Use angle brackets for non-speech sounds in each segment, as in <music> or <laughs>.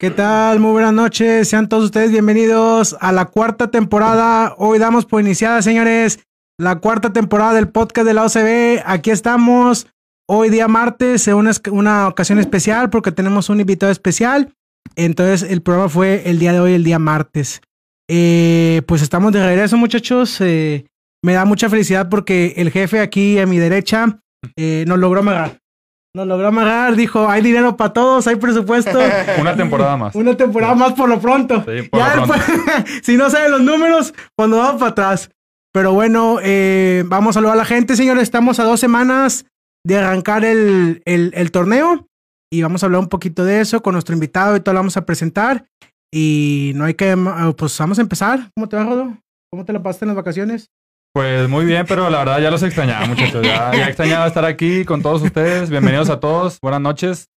¿Qué tal? Muy buenas noches. Sean todos ustedes bienvenidos a la cuarta temporada. Hoy damos por iniciada, señores, la cuarta temporada del podcast de la OCB. Aquí estamos. Hoy día martes, una, una ocasión especial porque tenemos un invitado especial. Entonces el programa fue el día de hoy, el día martes. Eh, pues estamos de regreso, muchachos. Eh, me da mucha felicidad porque el jefe aquí a mi derecha eh, nos logró amagar. Nos logró amagar, dijo, hay dinero para todos, hay presupuesto. <laughs> Una temporada más. Una temporada más por lo pronto. Sí, por ya lo pronto. después, <laughs> si no saben los números, cuando vamos para atrás. Pero bueno, eh, vamos a saludar a la gente, señores. Estamos a dos semanas de arrancar el, el, el torneo y vamos a hablar un poquito de eso con nuestro invitado y todo lo vamos a presentar. Y no hay que, pues vamos a empezar. ¿Cómo te va, Rodo? ¿Cómo te la pasaste en las vacaciones? Pues muy bien, pero la verdad ya los extrañaba, muchachos. Ya, ya extrañaba estar aquí con todos ustedes. Bienvenidos a todos. Buenas noches.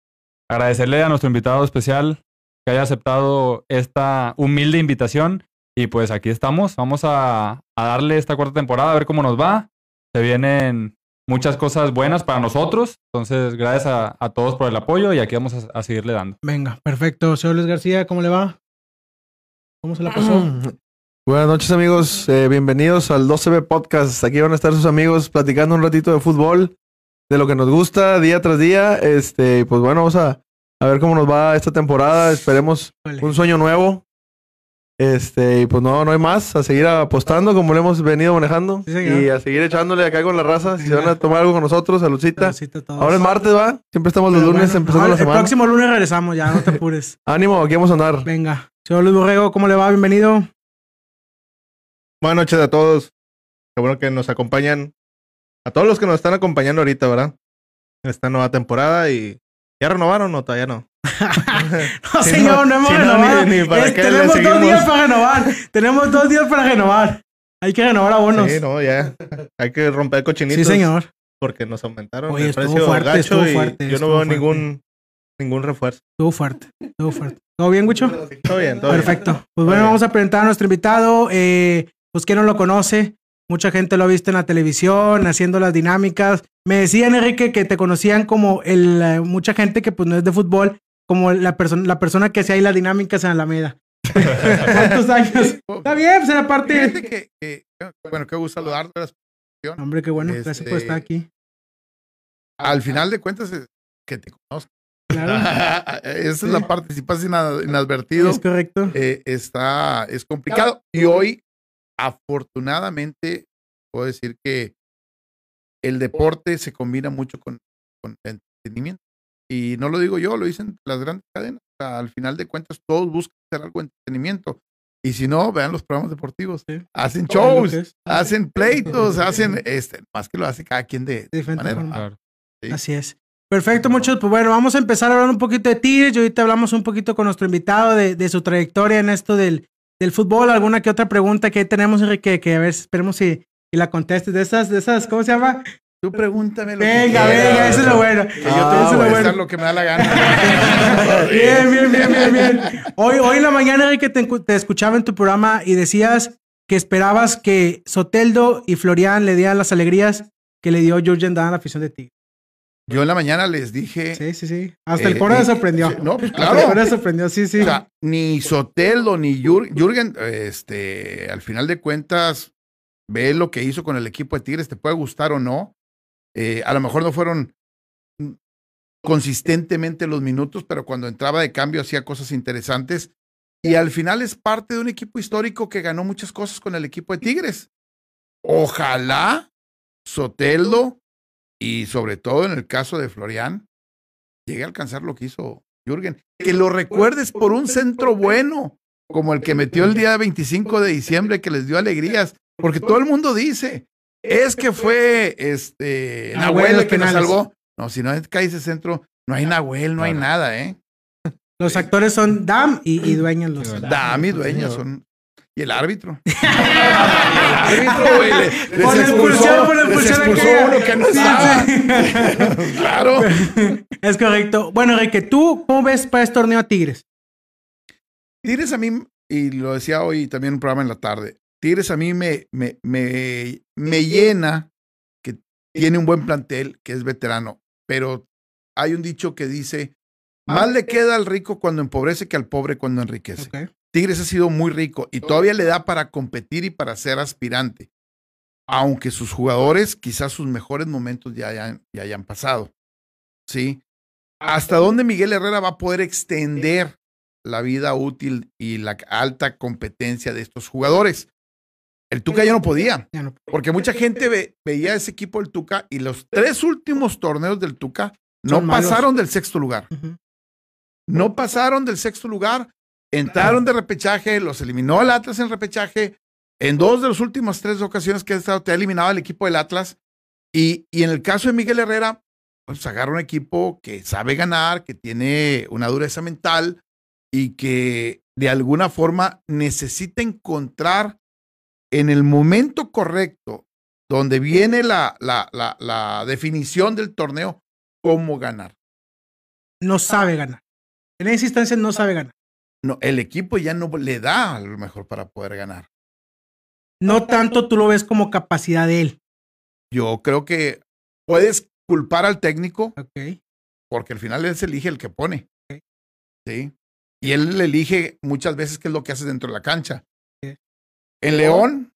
Agradecerle a nuestro invitado especial que haya aceptado esta humilde invitación. Y pues aquí estamos. Vamos a, a darle esta cuarta temporada a ver cómo nos va. Se vienen muchas cosas buenas para nosotros. Entonces, gracias a, a todos por el apoyo y aquí vamos a, a seguirle dando. Venga, perfecto. Señor Luis García, ¿cómo le va? ¿Cómo se la pasó? Buenas noches amigos, Eh, bienvenidos al 12B Podcast. Aquí van a estar sus amigos platicando un ratito de fútbol, de lo que nos gusta día tras día. Este, y pues bueno, vamos a, a ver cómo nos va esta temporada. Esperemos Vale. un sueño nuevo. Este, y pues no, no hay más, a seguir apostando como lo hemos venido manejando Sí, y a seguir echándole acá con la raza. Si se van a tomar algo con nosotros, saludcita. Ahora es martes, va. Siempre estamos los Pero lunes bueno, empezando ahora la El semana. próximo lunes regresamos, ya, no te apures. <laughs> Ánimo, aquí vamos a andar. Venga. Señor Luis Borrego, ¿cómo le va? Bienvenido. Buenas noches a todos. Qué bueno que nos acompañan. A todos los que nos están acompañando ahorita, ¿verdad? En esta nueva temporada y. ¿Ya renovaron o todavía no? <laughs> No, <laughs> Si señor, no, hemos si renovado. ni- ni para Es- qué tenemos dos días para renovar. tenemos dos días para renovar. Hay que renovar abonos. Sí, no, ya. Hay que romper cochinitos. Sí, señor. Porque nos aumentaron Oye, el estuvo precio fuerte, gacho estuvo y fuerte, yo no veo fuerte. ningún ningún refuerzo. Estuvo fuerte. Estuvo fuerte. ¿Todo bien, Gucho? Todo bien, todo bien. Perfecto. Pues bueno, bien. vamos a presentar a nuestro invitado. Eh, pues quien no lo conoce, mucha gente lo ha visto en la televisión, haciendo las dinámicas. Me decían, Enrique, que te conocían como el, eh, mucha gente que pues no es de fútbol, como la, persona la persona que hacía ahí las dinámicas en Alameda. <laughs> ¿Cuántos años? Está bien, pues era parte. Fíjate que, que- bueno, qué gusto saludarlos. Hombre, qué bueno. Gracias por Este- estar aquí. Al final de cuentas, que te conozco. Claro. <laughs> Esa es la participación ina- inadvertido. Es correcto. Eh, está, es complicado. Y hoy, afortunadamente, puedo decir que el deporte se combina mucho con, con el entretenimiento. Y no lo digo yo, lo dicen las grandes cadenas. O sea, al final de cuentas, todos buscan hacer algo de entretenimiento. Y si no, vean los programas deportivos. Sí. Hacen shows, hacen pleitos, hacen, <laughs> este, más que lo hace cada quien de, De diferente manera. Claro. Sí. Así es. Perfecto, muchachos. Pues bueno, vamos a empezar a hablar un poquito de Tigres y ahorita hablamos un poquito con nuestro invitado de, de su trayectoria en esto del, del fútbol. Alguna que otra pregunta que ahí tenemos, Enrique, que a ver, esperemos si, si la contestes. De esas, de esas, ¿cómo se llama? Tú pregúntame lo que Venga, venga, eso es lo bueno. Que yo te Ah, voy a bueno. lo que me da la gana. <laughs> Bien, bien, bien, bien, bien. Hoy, hoy en la mañana, Enrique, te, escuchaba en tu programa y decías que esperabas que Soteldo y Florian le dieran las alegrías que le dio Jurgen Dahl a la afición de Tigres. Yo en la mañana les dije. Sí, sí, sí. Hasta el Eh, coro eh, se sorprendió. no, pues, Hasta el claro. coro se sorprendió, sí, sí. O sea, ni Soteldo ni Jür- Jürgen, este, al final de cuentas, ve lo que hizo con el equipo de Tigres, te puede gustar o no. Eh, a lo mejor no fueron consistentemente los minutos, pero cuando entraba de cambio hacía cosas interesantes. Y al final es parte de un equipo histórico que ganó muchas cosas con el equipo de Tigres. Ojalá Soteldo y sobre todo en el caso de Florian llegue a alcanzar lo que hizo Jürgen. Que lo recuerdes por un centro bueno, como el que metió el día 25 de diciembre, que les dio alegrías. Porque todo el mundo dice, es que fue este Nahuel Nahuel el que nos salvó. No, si no cae ese centro, no hay Nahuel, no hay nada, ¿eh? Los actores son Dam y, y Dueñas los. Sí, Dami, dueños son. Y el árbitro. <laughs> el árbitro, güey. le- les Por la expulsión, por la les expulsó uno que no estaba. sí. <laughs> claro. <laughs> Es correcto. Bueno, Enrique, ¿tú cómo ves para este torneo a Tigres? Tigres a mí, y lo decía hoy también en un programa en la tarde, Tigres a mí me, me, me, me llena que tiene un buen plantel, que es veterano, pero hay un dicho que dice Más le queda al rico cuando empobrece que al pobre cuando enriquece. Ok. Tigres ha sido muy rico y todavía le da para competir y para ser aspirante. Aunque sus jugadores, quizás sus mejores momentos ya hayan, ya hayan pasado. ¿Sí? ¿Hasta dónde Miguel Herrera va a poder extender la vida útil y la alta competencia de estos jugadores? El Tuca ya no podía, porque mucha gente ve- veía ese equipo del Tuca y los tres últimos torneos del Tuca no pasaron del sexto lugar. No pasaron del sexto lugar, entraron de repechaje, los eliminó el Atlas en repechaje. En dos de las últimas tres ocasiones que ha estado, te ha eliminado el equipo del Atlas. Y, y en el caso de Miguel Herrera, pues agarra un equipo que sabe ganar, que tiene una dureza mental y que de alguna forma necesita encontrar en el momento correcto, donde viene la, la, la, la definición del torneo, cómo ganar. No sabe ganar. En esa instancia no sabe ganar. No, el equipo ya no le da a lo mejor para poder ganar. No tanto tú lo ves como capacidad de él. Yo creo que puedes culpar al técnico porque al final él se elige el que pone. Sí. Y él le elige muchas veces qué es lo que hace dentro de la cancha. Sí. En León,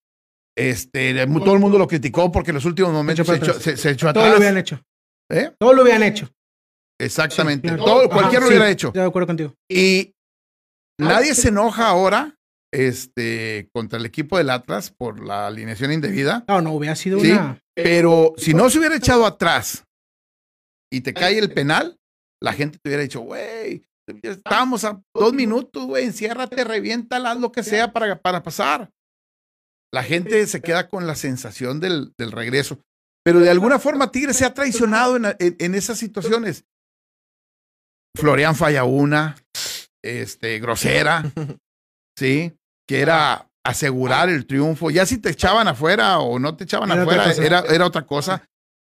este, todo el mundo lo criticó porque en los últimos momentos se echó, atrás. se- se echó Todo lo atrás. hubieran hecho. ¿Eh? Todo lo hubieran hecho. Exactamente. Sí, claro. Todo, Ajá, cualquiera lo sí, hubiera hecho. Estoy de acuerdo contigo. Y nadie se enoja ahora este, contra el equipo del Atlas por la alineación indebida. No, no, hubiera sido Sí. una. Pero si no se hubiera echado atrás y te cae el penal, la gente te hubiera dicho, güey, ya estábamos a dos minutos, güey, enciérrate, reviéntala, haz lo que sea para, para pasar. La gente se queda con la sensación del, del regreso. Pero de alguna forma Tigres se ha traicionado en, en- en esas situaciones. Florian falla una, este, grosera, <laughs> ¿sí? Que era asegurar el triunfo. Ya si te echaban afuera o no te echaban Era afuera, era, era otra cosa.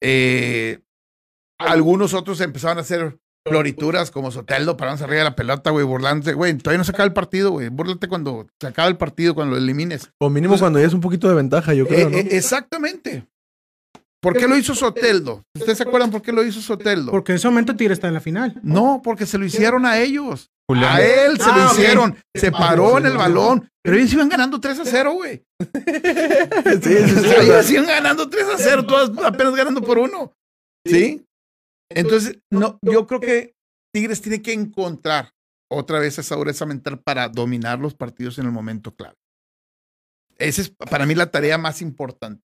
Eh, algunos otros empezaron a hacer florituras como Soteldo, parándose arriba de la pelota, güey, burlándose. Güey, todavía no se acaba el partido, güey. Búrlate cuando se acaba el partido, cuando lo elimines. O mínimo cuando ya es un poquito de ventaja, yo creo, Eh, ¿no? eh, exactamente. ¿Por qué lo hizo Soteldo? ¿Ustedes se acuerdan por qué lo hizo Soteldo? Porque en ese momento Tigre está en la final. No, porque se lo hicieron a ellos. Julián. A él se Ah, lo ok. hicieron. Se paró en el balón. Pero ellos iban ganando 3 a 0, güey. <laughs> Sí, <laughs> Ellos iban ganando 3 a 0, todas apenas ganando por uno. ¿Sí? Entonces, no, yo creo que Tigres tiene que encontrar otra vez esa dureza mental para dominar los partidos en el momento clave. Esa es para mí la tarea más importante.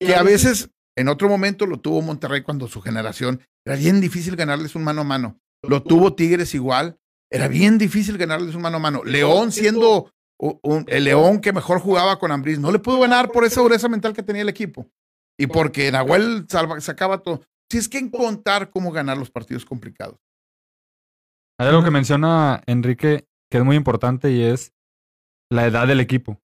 Que a veces, en otro momento, lo tuvo Monterrey cuando su generación era bien difícil ganarles un mano a mano. Lo tuvo Tigres igual. Era bien difícil ganarles un mano a mano. León siendo un- el León que mejor jugaba con Ambriz, no le pudo ganar por esa dureza mental que tenía el equipo. Y porque Nahuel salva- sacaba todo. Si es que encontrar cómo ganar los partidos complicados. Hay algo que menciona Enrique que es muy importante y es la edad del equipo.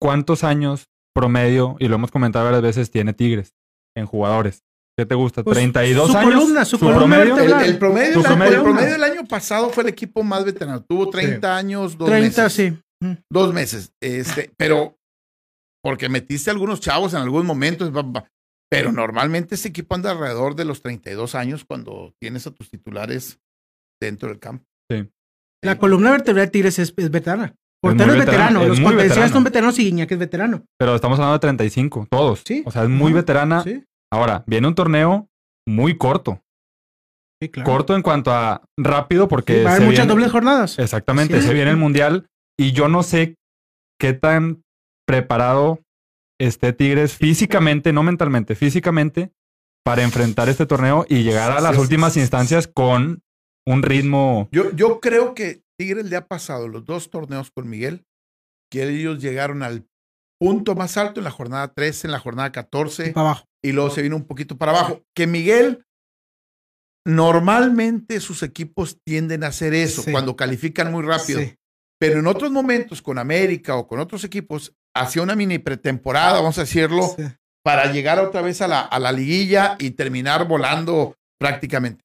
¿Cuántos años promedio, y lo hemos comentado varias veces, tiene Tigres en jugadores? ¿Qué te gusta? Pues, ¿32 su años? columna, su columna promedio? vertebral. El, el promedio, ¿Tu del año- promedio? el promedio del año pasado fue el equipo más veterano. Tuvo 30 años, dos 30, meses. sí. Dos meses. Este, pero porque metiste algunos chavos en algunos momentos. ba, ba. Pero normalmente ese equipo anda alrededor de los 32 años cuando tienes a tus titulares dentro del campo. La columna vertebral de Tigres es, es veterana. Portero es veterano, veterano. es Los veterano. son veteranos y Guiñac es veterano. Pero estamos hablando de 35, todos. Sí. O sea, es muy veterana. Sí, Ahora, viene un torneo muy corto. sí, claro. Corto en cuanto a rápido porque... Sí, va a se haber muchas viene- dobles jornadas. Exactamente, Sí. se viene el mundial y yo no sé qué tan preparado esté Tigres físicamente, no mentalmente, físicamente, para enfrentar este torneo y llegar a las Sí, sí, últimas sí. instancias con un ritmo. Yo, yo creo que Tigres le ha pasado los dos torneos con Miguel, que ellos llegaron al punto más alto en la jornada 13, en la jornada 14, Para abajo. Y luego se vino un poquito para abajo. Que Miguel, normalmente sus equipos tienden a hacer eso Sí. cuando califican muy rápido. Sí. Pero en otros momentos, con América o con otros equipos, hacía una mini pretemporada, vamos a decirlo, Sí. para llegar otra vez a la, a la liguilla y terminar volando prácticamente.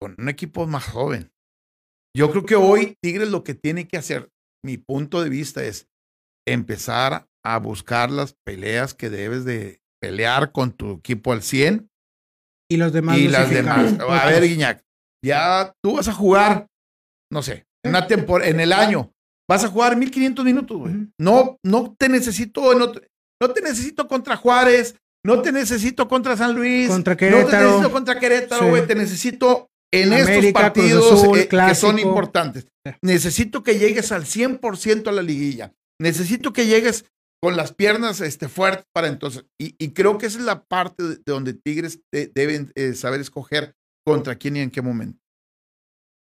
Con un equipo más joven. Yo creo que hoy Tigres lo que tiene que hacer, mi punto de vista, es empezar a buscar las peleas que debes de pelear con tu equipo al 100 Y los demás. y las demás. A ver, Guiñac, Ya tú vas a jugar, no sé, en una temporada, en el año, vas a jugar 1500 minutos, güey. No, no te necesito, no te, no te necesito contra Juárez, no te necesito contra San Luis, Contra no te Querétaro. necesito contra Querétaro, Sí. güey. Te necesito en estos América, partidos eh, que son importantes. Necesito que llegues al 100% a la liguilla. Necesito que llegues con las piernas este, fuertes para entonces. Y, y creo que esa es la parte de, de donde Tigres de- deben eh, saber escoger contra quién y en qué momento.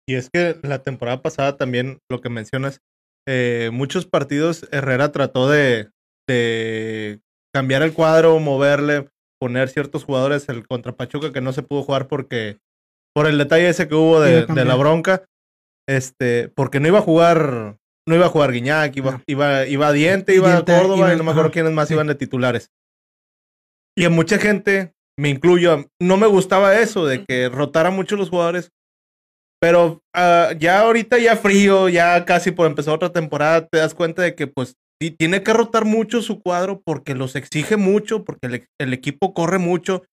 Y es que la temporada pasada también, lo que mencionas, eh, muchos partidos Herrera trató de, de cambiar el cuadro, moverle, poner ciertos jugadores el contra Pachuca que no se pudo jugar porque por el detalle ese que hubo de, de la bronca, este, porque no iba a jugar, no iba a jugar Guiñac, iba, No. iba, iba Diente, iba Diente, Córdoba iba- y no me acuerdo quiénes más sí. iban de titulares. Y a mucha gente, me incluyo, no me gustaba eso de que rotara mucho los jugadores. Pero ah, ya ahorita ya frío, ya casi por empezar otra temporada, te das cuenta de que pues sí, tiene que rotar mucho su cuadro porque los exige mucho, porque el, el equipo corre mucho.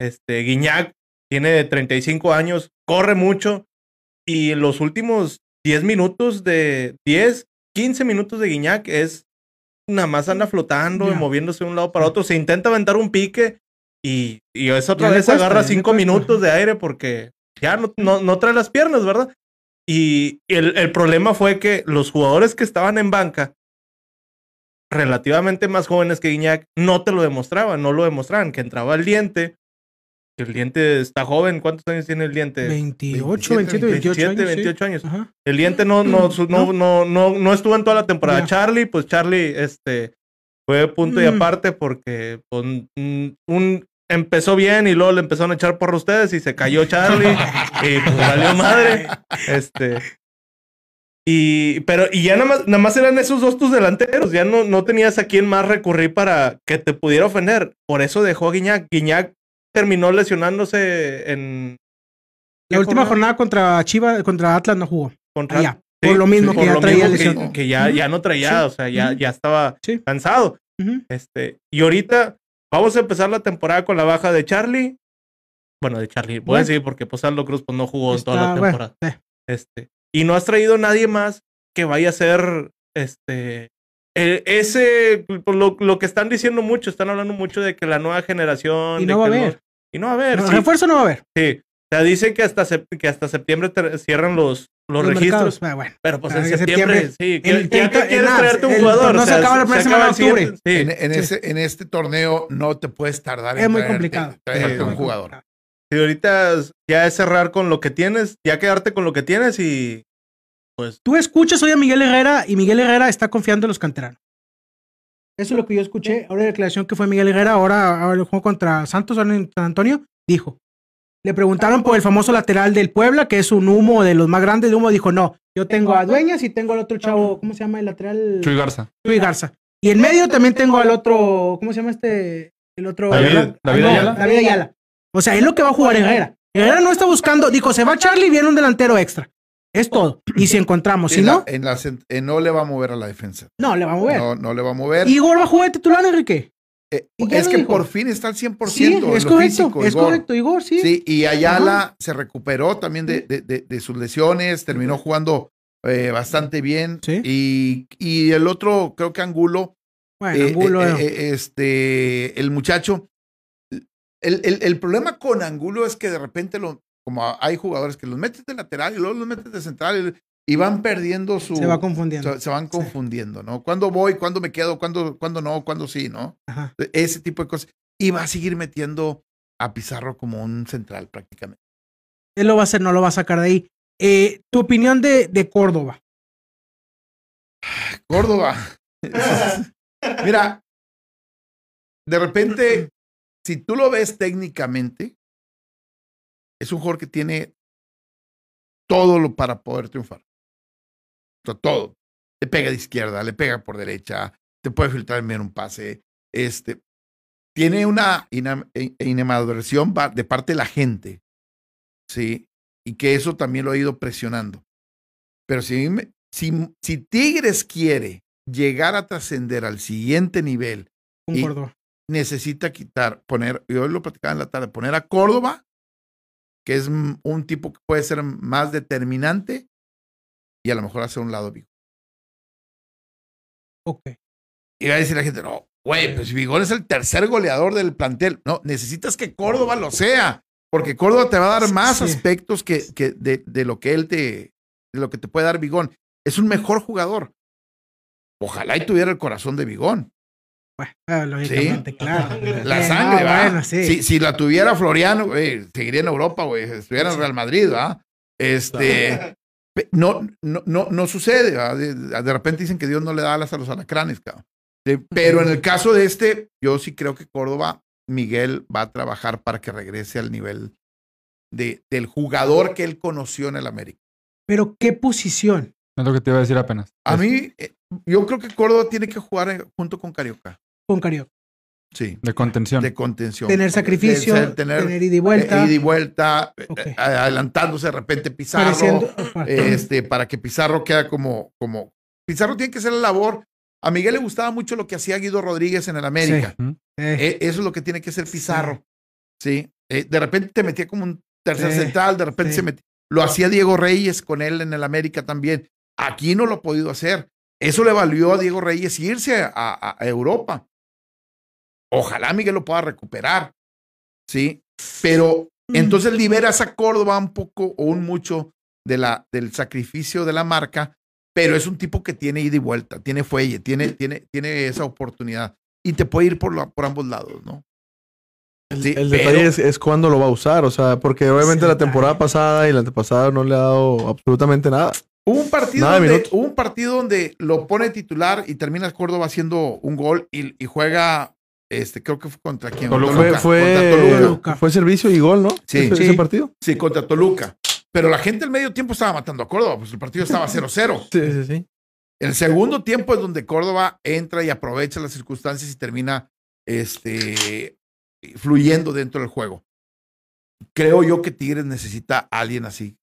Este, Guiñac tiene 35 años, corre mucho. Y en los últimos 10 minutos de 10, 15 minutos de Guiñac es nada más anda flotando y moviéndose de un lado para otro. Se intenta aventar un pique y, y eso otra Ya vez cuesta, agarra ya le 5 cuesta. minutos de aire porque ya no, no, no trae las piernas, ¿verdad? Y el, el problema fue que los jugadores que estaban en banca, relativamente más jóvenes que Guiñac, no te lo demostraban, no lo demostraban, que entraba el diente, el diente está joven, ¿cuántos años tiene el diente? 28, 27, 27, 28 27, años. sí. 28 años. Ajá. El diente no, no, no, no, no, no estuvo en toda la temporada. Charlie, pues Charlie, este, fue punto y Mm. aparte porque pues, un, un- empezó bien y luego le empezaron a echar por ustedes y se cayó Charlie y pues valió madre. Este. Y, pero, y ya nada más, nada más eran esos dos tus delanteros, ya no, no tenías a quién más recurrir para que te pudiera ofender. Por eso dejó a Guiñac. Guiñac terminó lesionándose en. La ¿qué última jornada contra Chivas, contra Atlas no jugó. contra Ah, ya. Por lo mismo que ya lo traía mismo que-. Que, ya, no traía, Sí. o sea, ya, ya estaba cansado. Este, y ahorita vamos a empezar la temporada con la baja de Charlie. Bueno, de Charlie, voy a decir porque pues Aldo Cruz pues no jugó toda la bueno, temporada. Este, y no has traído nadie más que vaya a ser este eh, ese pues, lo, lo que están diciendo mucho, están hablando mucho de que la nueva generación Y de no a haber. Y no va a haber, No, sí, Refuerzo no va a haber. sí. O sea, dicen que hasta sep- que hasta septiembre te- cierran los los, Los registros. mercados. Ah, bueno. Pero pues Ah, en septiembre, septiembre- sí. El- que el- quieres el- traerte un el jugador. torneo o se sea, acaba la primera semana de siguiente- sí. En, en Sí. ese, en este torneo no te puedes tardar en Es muy traerte- complicado. traerte Sí, un jugador. Y ahorita ya es cerrar con lo que tienes, ya quedarte con lo que tienes y pues Tú escuchas hoy a Miguel Herrera y Miguel Herrera está confiando en los canteranos. Eso es lo que yo escuché. Ahora la declaración que fue Miguel Herrera, ahora, ahora el juego contra Santos, ahora en San Antonio, dijo. Le preguntaron por el famoso lateral del Puebla, que es un humo de los más grandes de humo. Dijo, no, yo tengo a Dueñas y tengo al otro chavo, ¿cómo se llama el lateral? Chuy Garza. Chuy Garza. Y en medio también tengo al otro, ¿cómo se llama este? El otro. David- Ah, David no, Ayala. David Ayala. O sea, es lo que va a jugar Herrera. Herrera no está buscando, dijo, se va Charlie y viene un delantero extra. Es todo. Y si <clears throat> encontramos, si En la- no, en la eh, no le va a mover a la defensa. no, le va a mover. No, no le va a mover. Igor va a jugar de titular, Enrique. Eh, ¿y ya es que dijo? por fin está al 100% Sí, es lo correcto. físico, es Igor. correcto, Igor, sí. Sí, y Ayala se recuperó también de, de- de- de sus lesiones, terminó jugando eh, bastante bien. Sí. Y, y el otro, creo que Angulo, Bueno, eh, Angulo, este, el muchacho. El, el- el problema con Angulo es que de repente, lo, como hay jugadores que los metes de lateral y luego los metes de central y, van perdiendo su. se va confundiendo. se, se van confundiendo, ¿no? ¿Cuándo voy? ¿Cuándo me quedo? ¿Cuándo, cuándo no? ¿Cuándo sí? ¿No? Ajá. Ese tipo de cosas. Y va a seguir metiendo a Pizarro como un central prácticamente. Él lo va a hacer, no lo va a sacar de ahí. Eh, tu opinión de, de Córdoba. Córdoba. <laughs> Mira, de repente, si tú lo ves técnicamente, es un jugador que tiene todo lo para poder triunfar. O sea, todo. Le pega de izquierda, le pega por derecha, te puede filtrar en medio un pase. Este, tiene una ina- e- inmaduración va- de parte de la gente. Sí. Y que eso también lo ha ido presionando. Pero si, si, si Tigres quiere llegar a trascender al siguiente nivel, Y- necesita quitar, poner, y hoy lo platicaba en la tarde, poner a Córdoba que es un tipo que puede ser más determinante y a lo mejor hacer un lado Bigón. Ok. Y va a decir la gente, no, güey, pues Bigón es el tercer goleador del plantel. No, necesitas que Córdoba lo sea, porque Córdoba te va a dar más Sí. aspectos que, que de, de lo que él te, de lo que te puede dar Bigón. Es un mejor jugador. Ojalá y tuviera el corazón de Bigón. Bueno, ah, lógicamente, claro. La Eh, sangre, no, ¿va? Bueno, sí. si, si la tuviera Floriano, güey, seguiría en Europa, güey. Estuviera en Real Madrid, ¿va? Este. <laughs> No, no, no, no sucede. De, de repente dicen que Dios no le da alas a los alacranes, cabrón. De- pero en el caso de este, yo sí creo que Córdoba, Miguel va a trabajar para que regrese al nivel de, del jugador que él conoció en el América. Pero, ¿qué posición? Es lo que te iba a decir apenas. A mí, eh, yo creo que Córdoba tiene que jugar eh, junto con Carioca. Con Carioca. Sí. De contención. De contención. Tener sacrificio, De ser- tener tener ida y vuelta. ida y vuelta, eh, eh, adelantándose de repente Pizarro, Pareciendo- este, para que Pizarro quede como, como. Pizarro tiene que hacer la labor. A Miguel le gustaba mucho lo que hacía Guido Rodríguez en el América. Eh, Eh, eso es lo que tiene que hacer Pizarro. Sí. Eh, de repente te metía como un tercer central, de repente sí. se metía. Lo hacía Diego Reyes con él en el América también. Aquí no lo ha podido hacer. Eso le valió a Diego Reyes irse a, a- a Europa. Ojalá Miguel lo pueda recuperar. Sí. Pero entonces liberas a Córdoba un poco o un mucho de la, del sacrificio de la marca, pero es un tipo que tiene ida y vuelta, tiene fuelle, tiene, tiene, tiene esa oportunidad y te puede ir por, la- por ambos lados, ¿no? Sí, El pero- detalle es, es cuándo lo va a usar, o sea, porque obviamente la temporada pasada y la antepasada no le ha dado absolutamente nada. Hubo un partido, Nada donde, hubo un partido donde lo pone titular y termina Córdoba haciendo un gol y, y juega, este, creo que fue contra quién. Toluca. Fue, Contra fue, Toluca. Toluca. fue servicio y gol, ¿no? Sí. Ese, Sí. ese partido. Sí, contra Toluca. Pero la gente al medio tiempo estaba matando a Córdoba, pues el partido estaba 0-0. <laughs> Sí, sí, sí. El segundo tiempo es donde Córdoba entra y aprovecha las circunstancias y termina este, fluyendo dentro del juego. Creo yo que Tigres necesita a alguien así,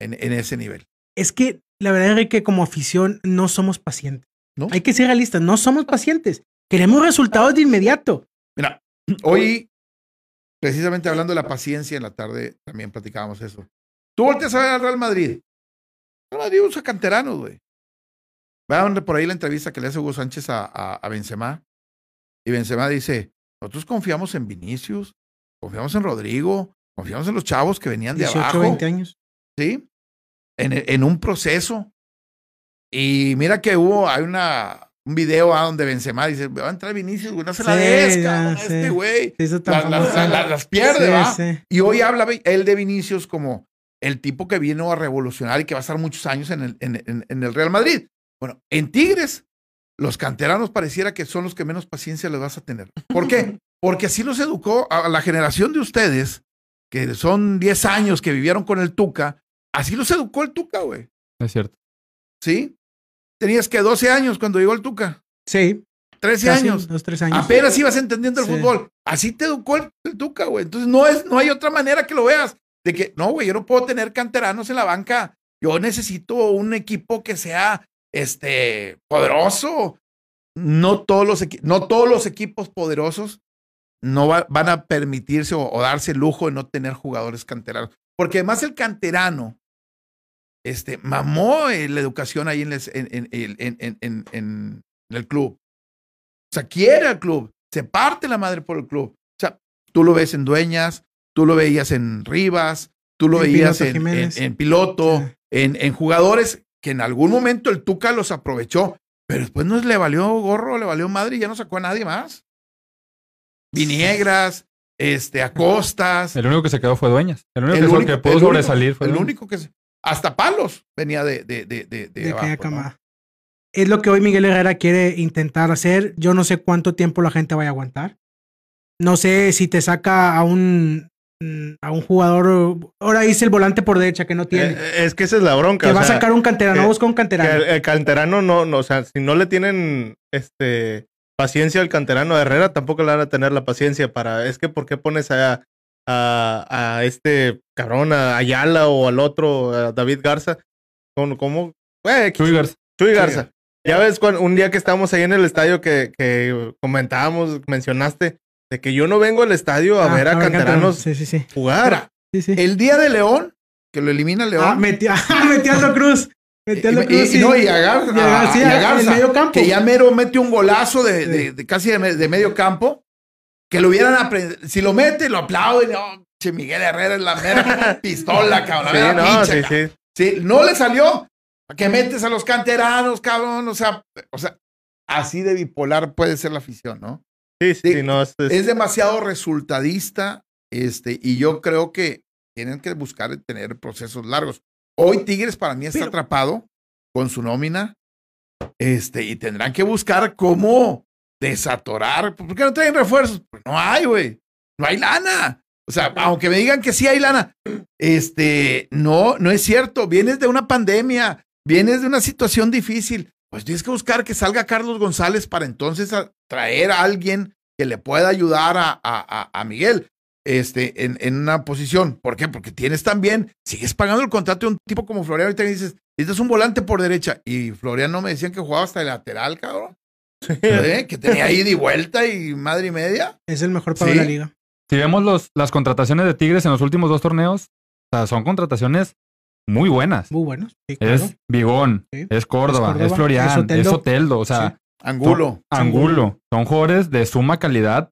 en, en ese nivel. es que la verdad es que como afición no somos pacientes. ¿No? Hay que ser realistas, no somos pacientes. Queremos resultados de inmediato. Mira, hoy, precisamente hablando de la paciencia en la tarde, también platicábamos eso. Tú volteas a ver al Real Madrid. El Real Madrid usa canteranos, güey. Vean por ahí la entrevista que le hace Hugo Sánchez a, a, a Benzema. Y Benzema dice, nosotros confiamos en Vinicius, confiamos en Rodrigo, confiamos en los chavos que venían de 18, abajo. 20 años. ¿sí? En, en un proceso. Y mira que hubo, hay una, un video ah, donde Benzema dice, va a entrar Vinicius, güey, no se la Sí, des, ya, cabrón, a sí. este güey. Tan Las, las- famoso. las- las pierde, Sí, ¿va? sí. Y hoy habla él de Vinicius como el tipo que vino a revolucionar y que va a estar muchos años en el, en, en- en el Real Madrid. Bueno, en Tigres, los canteranos pareciera que son los que menos paciencia les vas a tener. ¿Por qué? <laughs> Porque así los educó a la generación de ustedes, que son 10 años que vivieron con el Tuca, así los educó el Tuca, güey. Es cierto. ¿Sí? Tenías que 12 años cuando llegó el Tuca, Sí, 13 casi años. dos, tres años. Apenas ibas entendiendo el Sí. fútbol. Así te educó el, el Tuca, güey. Entonces no, es, no hay otra manera que lo veas. De que, no, güey, yo no puedo tener canteranos en la banca. Yo necesito un equipo que sea este, poderoso. No todos los, no todos los equipos poderosos no va- van a permitirse o, o darse el lujo de no tener jugadores canteranos. Porque además el canterano este, mamó eh, la educación ahí en, les- en- en- en- en- en- en- en el club. O sea, quiere al club, se parte la madre por el club. O sea, tú lo ves en Dueñas, tú lo veías en Rivas, tú lo En veías Piloto en, en, Jiménez. en Piloto, Sí. en, en jugadores que en algún momento el Tuca los aprovechó, pero después no le valió gorro, le valió madre y ya no sacó a nadie más. Viniegras, este, Acostas. El único que se quedó fue Dueñas. El único, El que, único- que pudo el único- sobresalir fue el Dueñas. único que se- hasta Palos venía de, de, de, de, de de abajo, camada. Es lo que hoy Miguel Herrera quiere intentar hacer. Yo no sé cuánto tiempo la gente vaya a aguantar. No sé si te saca a un mm, a un jugador. Ahora dice el volante por derecha que no tiene. Eh, es que esa es la bronca. que o va a sacar un canterano, busca un que canterano. el, el canterano no, no, o sea, si no le tienen este paciencia al canterano de Herrera, tampoco le van a tener la paciencia para. Es que, ¿por qué pones a, a, a este cabrón, a Ayala o al otro, a David Garza? ¿Cómo? cómo? Eh, Chuy Garza. Chuy Garza. Ya ves, un día que estábamos ahí en el estadio que, que comentábamos, mencionaste, de que yo no vengo al estadio a Ah, ver a ver canteranos Sí, sí, sí. jugar. El día de León, que lo elimina León. Ah, <laughs> metió a Cruz. A y, Cruz. y- no, y a Garza, y a Garza, a- a Garza, medio campo. que ya mero mete un golazo de, Sí. de- de casi de medio campo, que lo hubieran aprendido. Si lo mete, lo aplauden. Oh, che, Miguel Herrera es la mera <laughs> pistola, cabrón. Sí, no, pinche, sí, cabrón. sí. Sí, no le salió. Que metes a los canteranos, cabrón. O sea, o sea, así de bipolar puede ser la afición, ¿no? Sí, sí, Sí. sí, no, es, es- Es demasiado resultadista, este, y yo creo que tienen que buscar tener procesos largos. Hoy Tigres para mí está Pero- atrapado con su nómina, este, y tendrán que buscar cómo desatorar. ¿Por qué no traen refuerzos? Pues no hay, güey. No hay lana. O sea, aunque me digan que sí hay lana, este, no, no es cierto. Vienes de una pandemia, vienes de una situación difícil. Pues tienes que buscar que salga Carlos González para entonces traer a alguien que le pueda ayudar a, a- a- Miguel este, en, en una posición. ¿Por qué? Porque tienes también, sigues pagando el contrato de un tipo como Florian. Ahorita me dices, este es un volante por derecha. Y Florian no me decían que jugaba hasta el lateral, cabrón. ¿Eh? Que tenía ida y vuelta y madre y media. Es el mejor pago Sí. de la liga. Si vemos los, las contrataciones de Tigres en los últimos dos torneos, o sea, son contrataciones muy buenas. Muy. Sí, claro. Es Vigón, Sí. es Córdoba, Es Córdoba, es Florian, es es Oteldo. Oteldo, o sea, Sí. Angulo. son- Angulo. Son jugadores de suma calidad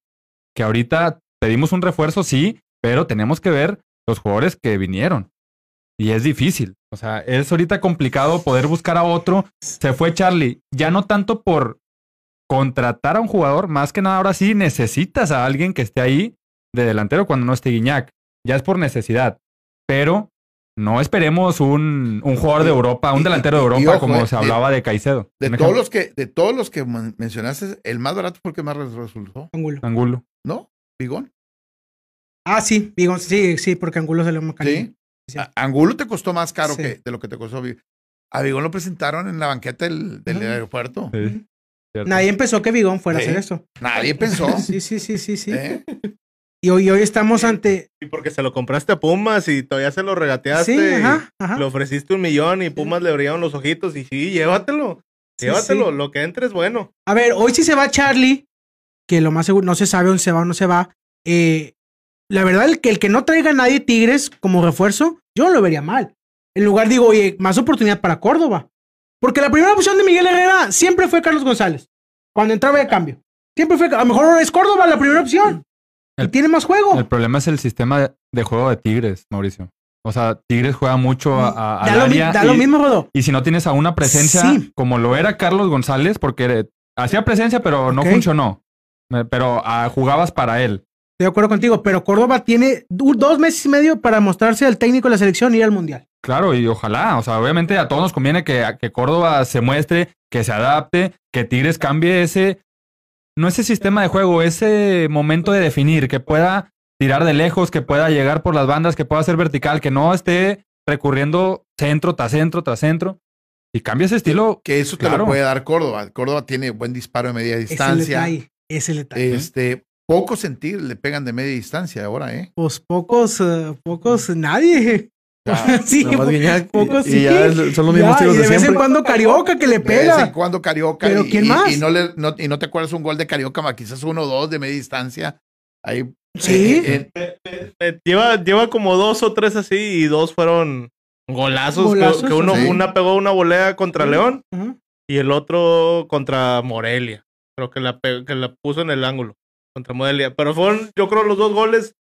que ahorita pedimos un refuerzo, sí, pero tenemos que ver los jugadores que vinieron. Y es difícil. O sea, es ahorita complicado poder buscar a otro. Se fue Charlie. Ya no tanto por contratar a un jugador, más que nada ahora sí necesitas a alguien que esté ahí de delantero cuando no esté Guiñac. Ya es por necesidad. Pero no esperemos un, un jugador de Europa, un y- delantero de y- y Europa ojo, como eh, se hablaba de Caicedo. De todos ejemplo, los que, de todos los que men- mencionaste, el más barato fue el que más res- resultó, Angulo. Angulo. ¿no? Bigón. Ah, sí, Vigón, sí, sí, porque Angulo salió más caro. Sí. Sí. Angulo te costó más caro Sí. que de lo que te costó. Bigón. A Bigón lo presentaron en la banqueta del, del aeropuerto. Sí, cierto. Nadie empezó que Vigón fuera a hacer eso. Nadie pensó. <laughs> Sí, sí, sí, sí, sí. ¿eh? Y hoy, hoy estamos ante. y porque se lo compraste a Pumas y todavía se lo regateaste. Sí, ajá, ajá. Le ofreciste un millón y Pumas le brillaron los ojitos y sí, llévatelo. Sí, llévatelo, sí. lo que entre es bueno. A ver, hoy sí se va Charlie, que lo más seguro no se sabe dónde se va o no se va. Eh, la verdad, el que, el que no traiga a nadie Tigres como refuerzo, yo no lo vería mal. En lugar digo, oye, más oportunidad para Córdoba. Porque la primera opción de Miguel Herrera siempre fue Carlos González. Cuando entraba de cambio. Siempre fue, a lo mejor es Córdoba la primera opción. Y El- tiene más juego. El problema es el sistema de, juego de Tigres, Mauricio. O sea, Tigres juega mucho a, a- al da lo, área da y, lo mismo, Rodo. y si no tienes a una presencia Sí. como lo era Carlos González, porque hacía presencia pero no funcionó. Eh, Pero ah, jugabas para él. Estoy de acuerdo contigo, pero Córdoba tiene dos meses y medio para mostrarse al técnico de la selección y ir al mundial. Claro, y ojalá, o sea, obviamente a todos nos conviene que, que Córdoba se muestre, que se adapte, que Tigres cambie ese, no ese sistema de juego, ese momento de definir, que pueda tirar de lejos, que pueda llegar por las bandas, que pueda ser vertical, que no esté recurriendo centro tras centro tras centro. Y cambia ese estilo. Que eso te lo puede dar Córdoba. Córdoba tiene buen disparo de media Ese distancia. detalle. Ese detalle. Este, poco sentir le pegan de media distancia ahora, ¿eh? Pues pocos, eh, pocos, nadie. <laughs> Ya, sí, más po- Guiñac, pocos y sí. ya es- son los Ya, mismos tiros y de de vez en cuando Carioca que le De vez en pega. cuando Carioca. Pero y, ¿quién y- más? Y no, le, no- y no te acuerdas un gol de Carioca, ma, quizás uno o dos de media distancia. Ahí. Sí. eh, eh, Eh, lleva, lleva como dos o tres así y dos fueron golazos. que- Golazos, que, uno, sí. una pegó una volea contra. León y el otro contra Morelia. Creo que la, que la puso en el ángulo contra Morelia. Pero fueron, yo creo, los dos goles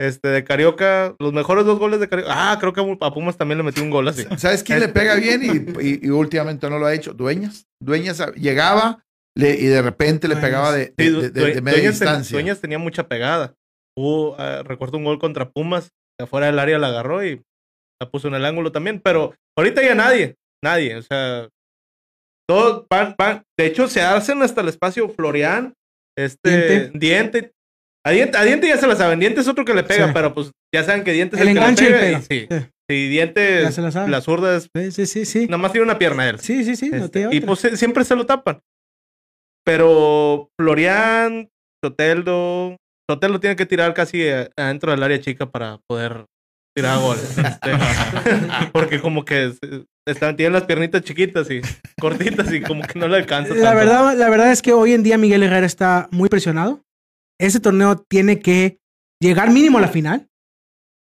este, de Carioca, los mejores dos goles de Carioca. Ah, creo que a Pumas también le metió un gol así. <laughs> ¿Sabes quién le pega bien y, y- y últimamente no lo ha hecho? Dueñas. Dueñas llegaba le- y de repente le Dueñas. pegaba de, de- de- media Dueñas, ten- distancia. Dueñas tenía mucha pegada. Hubo, ah, recuerdo un gol contra Pumas, de afuera del área la agarró y la puso en el ángulo también. Pero ahorita ya nadie, nadie. O sea, todos van, van. De hecho, se hacen hasta el espacio Florian, este, Diente. Diente. A Diente, a Diente ya se la saben. Diente es otro que le pega, Sí. pero pues ya saben que Diente es El el, que le y el pega. y pega. sí. Sí. Si Diente, se la zurda es. Sí, sí, sí, sí. Nada más tiene una pierna él. Sí, sí, sí. no Este, y pues se- siempre se lo tapan. Pero Florian, Soteldo, Soteldo tiene que tirar casi eh, adentro del área chica para poder tirar goles. Este, <laughs> porque como que se- están, tienen las piernitas chiquitas y cortitas y como que no le alcanza. La tanto. verdad, la verdad es que hoy en día Miguel Herrera está muy presionado. Ese torneo tiene que llegar mínimo a la final.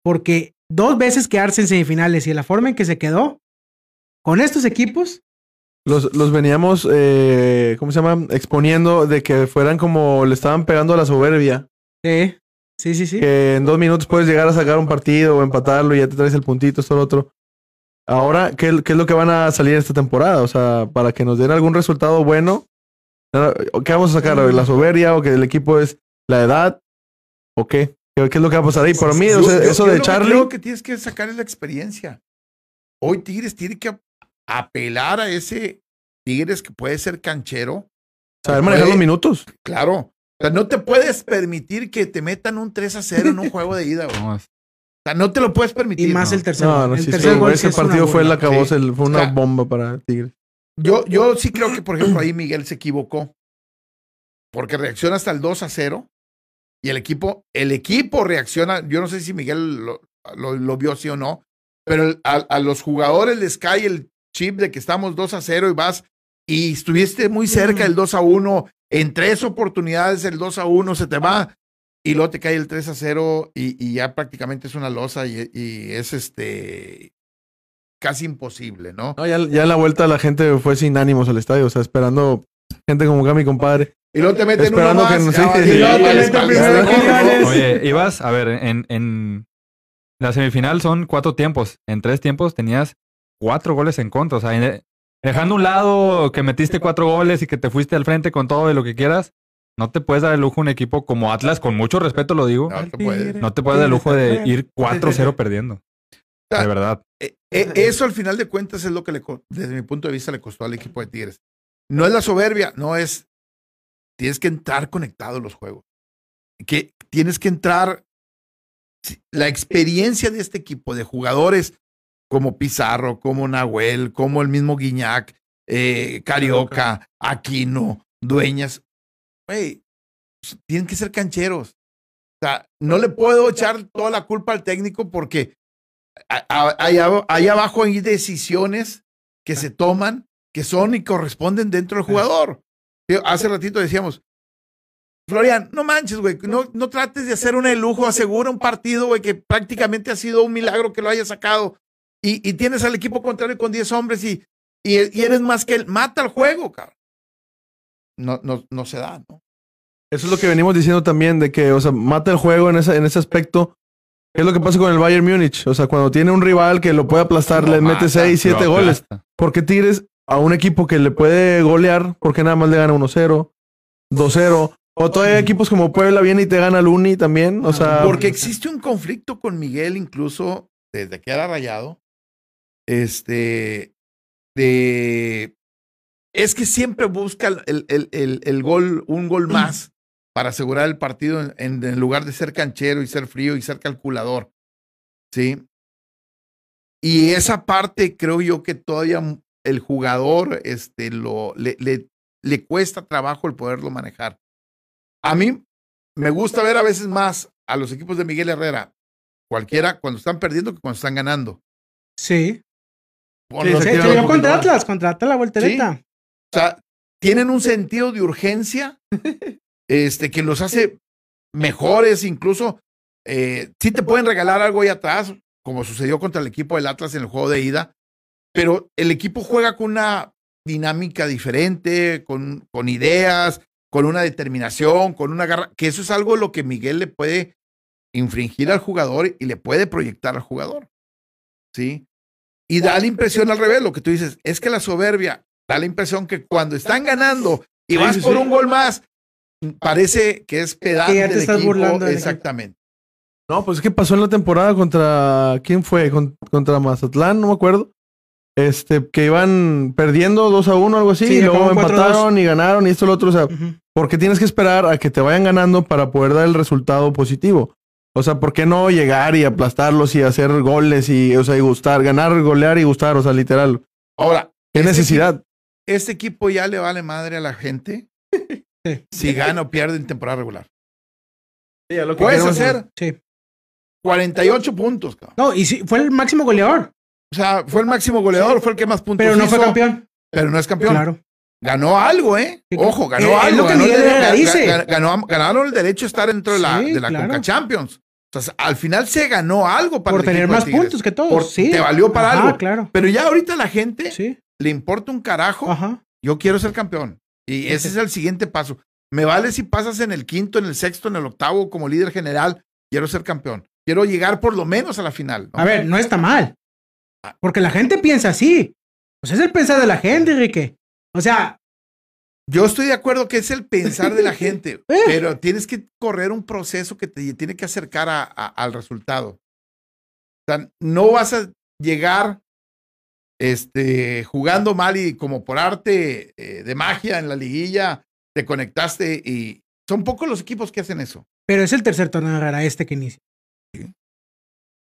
porque dos veces quedarse en semifinales y la forma en que se quedó con estos equipos. Los, los veníamos, eh, ¿cómo se llama? Exponiendo de que fueran como le estaban pegando a la soberbia. Sí, sí, sí. sí. Que en dos minutos puedes llegar a sacar un partido o empatarlo y ya te traes el puntito, esto, lo otro. Ahora, ¿qué, ¿qué es lo que van a salir esta temporada? O sea, para que nos den algún resultado bueno. ¿Qué vamos a sacar? ¿La soberbia o que el equipo es la edad? ¿O qué? ¿Qué, es lo que va a pasar ahí? Para mí, Yo- o sea, yo- eso yo de lo que Charlie. creo que tienes que sacar es la experiencia. Hoy Tigres tiene que apelar a ese Tigres que puede ser canchero. Saber manejar puede- los minutos. Claro. O sea, no te puedes permitir que te metan un 3 a 0 en un juego de ida. güey. <laughs> O sea, no te lo puedes Y permitir. más ¿no? el tercer No, no, el sí, tercer sí, gol ese partido fue la acabó, Sí. fue una O sea, bomba para Tigres. Yo, yo sí creo que, por ejemplo, ahí Miguel se equivocó. Porque reacciona hasta el 2 a 0. Y el equipo, el equipo reacciona. Yo no sé si Miguel lo, lo- lo vio así o no. Pero a, a los jugadores les cae el chip de que estamos 2 a 0 y vas. Y estuviste muy cerca del 2 a 1. En tres oportunidades el 2 a 1 se te va. Y luego te cae el 3 a 0 y, y ya prácticamente es una losa y, y es este casi imposible, ¿no? No, ya, ya en la vuelta la gente fue sin ánimos al estadio, o sea, esperando gente como acá mi compadre. Y luego te meten Esperando uno que más. nos- ya sí, sí, valió, sí, ya sí, valió. Oye, ibas, a ver, en, en la semifinal son cuatro tiempos. En tres tiempos tenías cuatro goles en contra. O sea, en- dejando a un lado que metiste cuatro goles y que te fuiste al frente con todo y lo que quieras, no te puedes dar el lujo a un equipo como Atlas, con mucho respeto lo digo. No, te puedes. No te puedes dar el lujo de ir 4-0 perdiendo. De verdad. Eh, eh, eso al final de cuentas es lo que le, desde mi punto de vista le costó al equipo de Tigres. No es la soberbia, no es. Tienes que entrar conectado en los juegos. Que tienes que entrar. La experiencia de este equipo de jugadores como Pizarro, como Nahuel, como el mismo Guiñac, eh, Carioca, Aquino, Dueñas. Güey, tienen que ser cancheros. O sea, no le puedo echar toda la culpa al técnico porque a- a- allá abajo hay decisiones que se toman que son y corresponden dentro del jugador. Hace ratito decíamos, Florian, no manches, güey, no, no trates de hacer un de lujo, asegura un partido, güey, que prácticamente ha sido un milagro que lo haya sacado. Y, y tienes al equipo contrario con 10 hombres y, y, y eres más que él. Mata el juego, cabrón. No, no, no se da, ¿no? Eso es lo que venimos diciendo también, de que, o sea, mata el juego en ese, en ese aspecto. ¿Qué es lo que pasa con el Bayern Múnich? O sea, cuando tiene un rival que lo puede aplastar, le mete mata, 6, 7 Lo goles. aplasta. ¿Por qué Tigres a un equipo que le puede golear, por qué nada más le gana 1-0, 2-0? O todavía hay equipos como Puebla viene y te gana el Uni también. O sea, Porque existe un conflicto con Miguel, incluso desde que era rayado. Este. De. Es que siempre busca el, el- el- el gol, un gol más para asegurar el partido en- en lugar de ser canchero y ser frío y ser calculador. ¿Sí? Y esa parte creo yo que todavía el jugador este, lo, le, le, le cuesta trabajo el poderlo manejar. A mí me gusta ver a veces más a los equipos de Miguel Herrera, cualquiera, cuando están perdiendo que cuando están ganando. Sí. Se, contra Atlas, contra Atlas la voltereta. O sea, tienen un sentido de urgencia <laughs> este, que los hace mejores, incluso eh, sí te pueden regalar algo ahí atrás, como sucedió contra el equipo del Atlas en el juego de ida, pero el equipo juega con una dinámica diferente, con, con ideas, con una determinación, con una garra, que eso es algo lo que Miguel le puede infringir al jugador y le puede proyectar al jugador. ¿Sí? Y da la impresión al revés, lo que tú dices, es que la soberbia da la impresión que cuando están ganando y vas por un gol más, parece que es pedante Que ya te del estás equipo. burlando del Exactamente. No, pues es que pasó en la temporada contra. ¿Quién fue? Con- contra Mazatlán, no me acuerdo. Este, que iban perdiendo 2 a 1, algo así, Sí, y luego acabó 4-2. empataron y ganaron y esto y lo otro. O sea, Ujú. ¿por qué tienes que esperar a que te vayan ganando para poder dar el resultado positivo? O sea, ¿por qué no llegar y aplastarlos y hacer goles y, o sea, y gustar, ganar, golear y gustar? O sea, literal. Ahora, ¿Qué este necesidad? equipo- este equipo ya le vale madre a la gente <laughs> Sí. si gana o pierde en temporada regular. Puedes Puedes hacer Sí. 48 puntos, cabrón. No, y sí, fue el máximo goleador, O sea, fue el máximo goleador, fue el que más puntos pero no fue campeón. Pero no es campeón. Claro. Ganó algo, ¿eh? Ojo, ganó eh, es algo. lo que ganó, el dice. ganó- ganaron el derecho a estar dentro de la, Sí, de la claro. Conca Champions. O sea, al final se ganó algo para Por el tener más Tigres. puntos que todos. Por- sí. te valió para Ajá, algo. claro. Pero ya ahorita la gente Sí. le importa un carajo. Ajá. Yo quiero ser campeón. Y ese es el siguiente paso. Me vale si pasas en el quinto, en el sexto, en el octavo como líder general. Quiero ser campeón. Quiero llegar por lo menos a la final. ¿no? A ver, no está mal. Porque la gente piensa así. Pues es el pensar de la gente, Enrique. O sea, Yo estoy de acuerdo que es el pensar de la gente, <laughs> Eh. pero tienes que correr un proceso que te tiene que acercar a- a- al resultado. O sea, no vas a llegar este, jugando mal y como por arte eh, de magia en la liguilla te conectaste y son pocos los equipos que hacen eso. pero es el tercer torneo de Rara este que inicia. O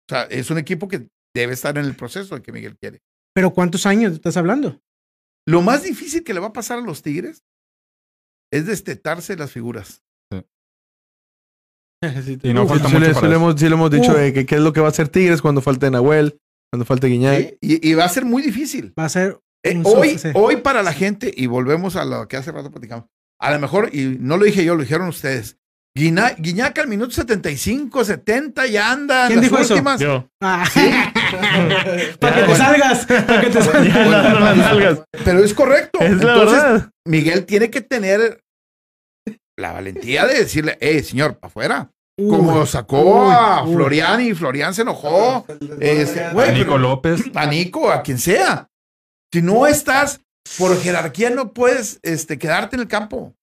sea, es un equipo que debe estar en el proceso de que Miguel quiere. Pero ¿cuántos años estás hablando? Lo más difícil que le va a pasar a los Tigres es destetarse las figuras. Y no falta sí, mucho le, para sí hemos, sí le hemos dicho de que qué es lo que va a hacer Tigres cuando falte Nahuel, cuando falte Guiñac. ¿sí? Y, y va a ser muy difícil. Va a ser. Eh, hoy, sí. hoy para la gente, y volvemos a lo que hace rato platicamos, a lo mejor, y no lo dije yo, lo dijeron ustedes, Guiña- Guiñac al minuto 75, 70 ya anda. ¿Quién las dijo eso? últimas. Yo. Ah. <laughs> para que te salgas. Para que te <laughs> salgas. No, no. Pero es correcto. Es la Entonces, verdad. Miguel tiene que tener la valentía de decirle, eh, señor, para afuera. Como sacó uy, a uy. Florian y Florian se enojó. Este, A Nico López. a Nico, a quien sea. Si no estás por jerarquía, no puedes este, quedarte en el campo.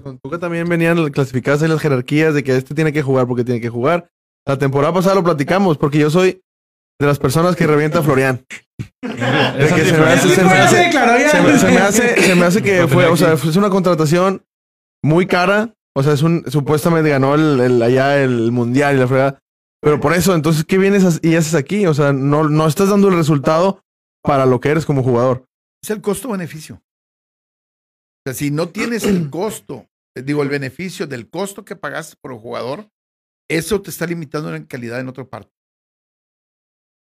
Con Tuca también venían clasificadas en las jerarquías de que este tiene que jugar porque tiene que jugar. La temporada pasada lo platicamos porque yo soy de las personas que revienta a Florian. Se me hace- que <laughs> fue, o sea, es una contratación muy cara. O sea, es un, supuestamente ganó el, el- allá el mundial y la fregada. Pero por eso, entonces, ¿qué vienes y haces aquí? O sea, no, no estás dando el resultado para lo que eres como jugador. Es el costo-beneficio. O sea, si no tienes el costo, eh, digo, el beneficio del costo que pagaste por el jugador, eso te está limitando en calidad en otra parte.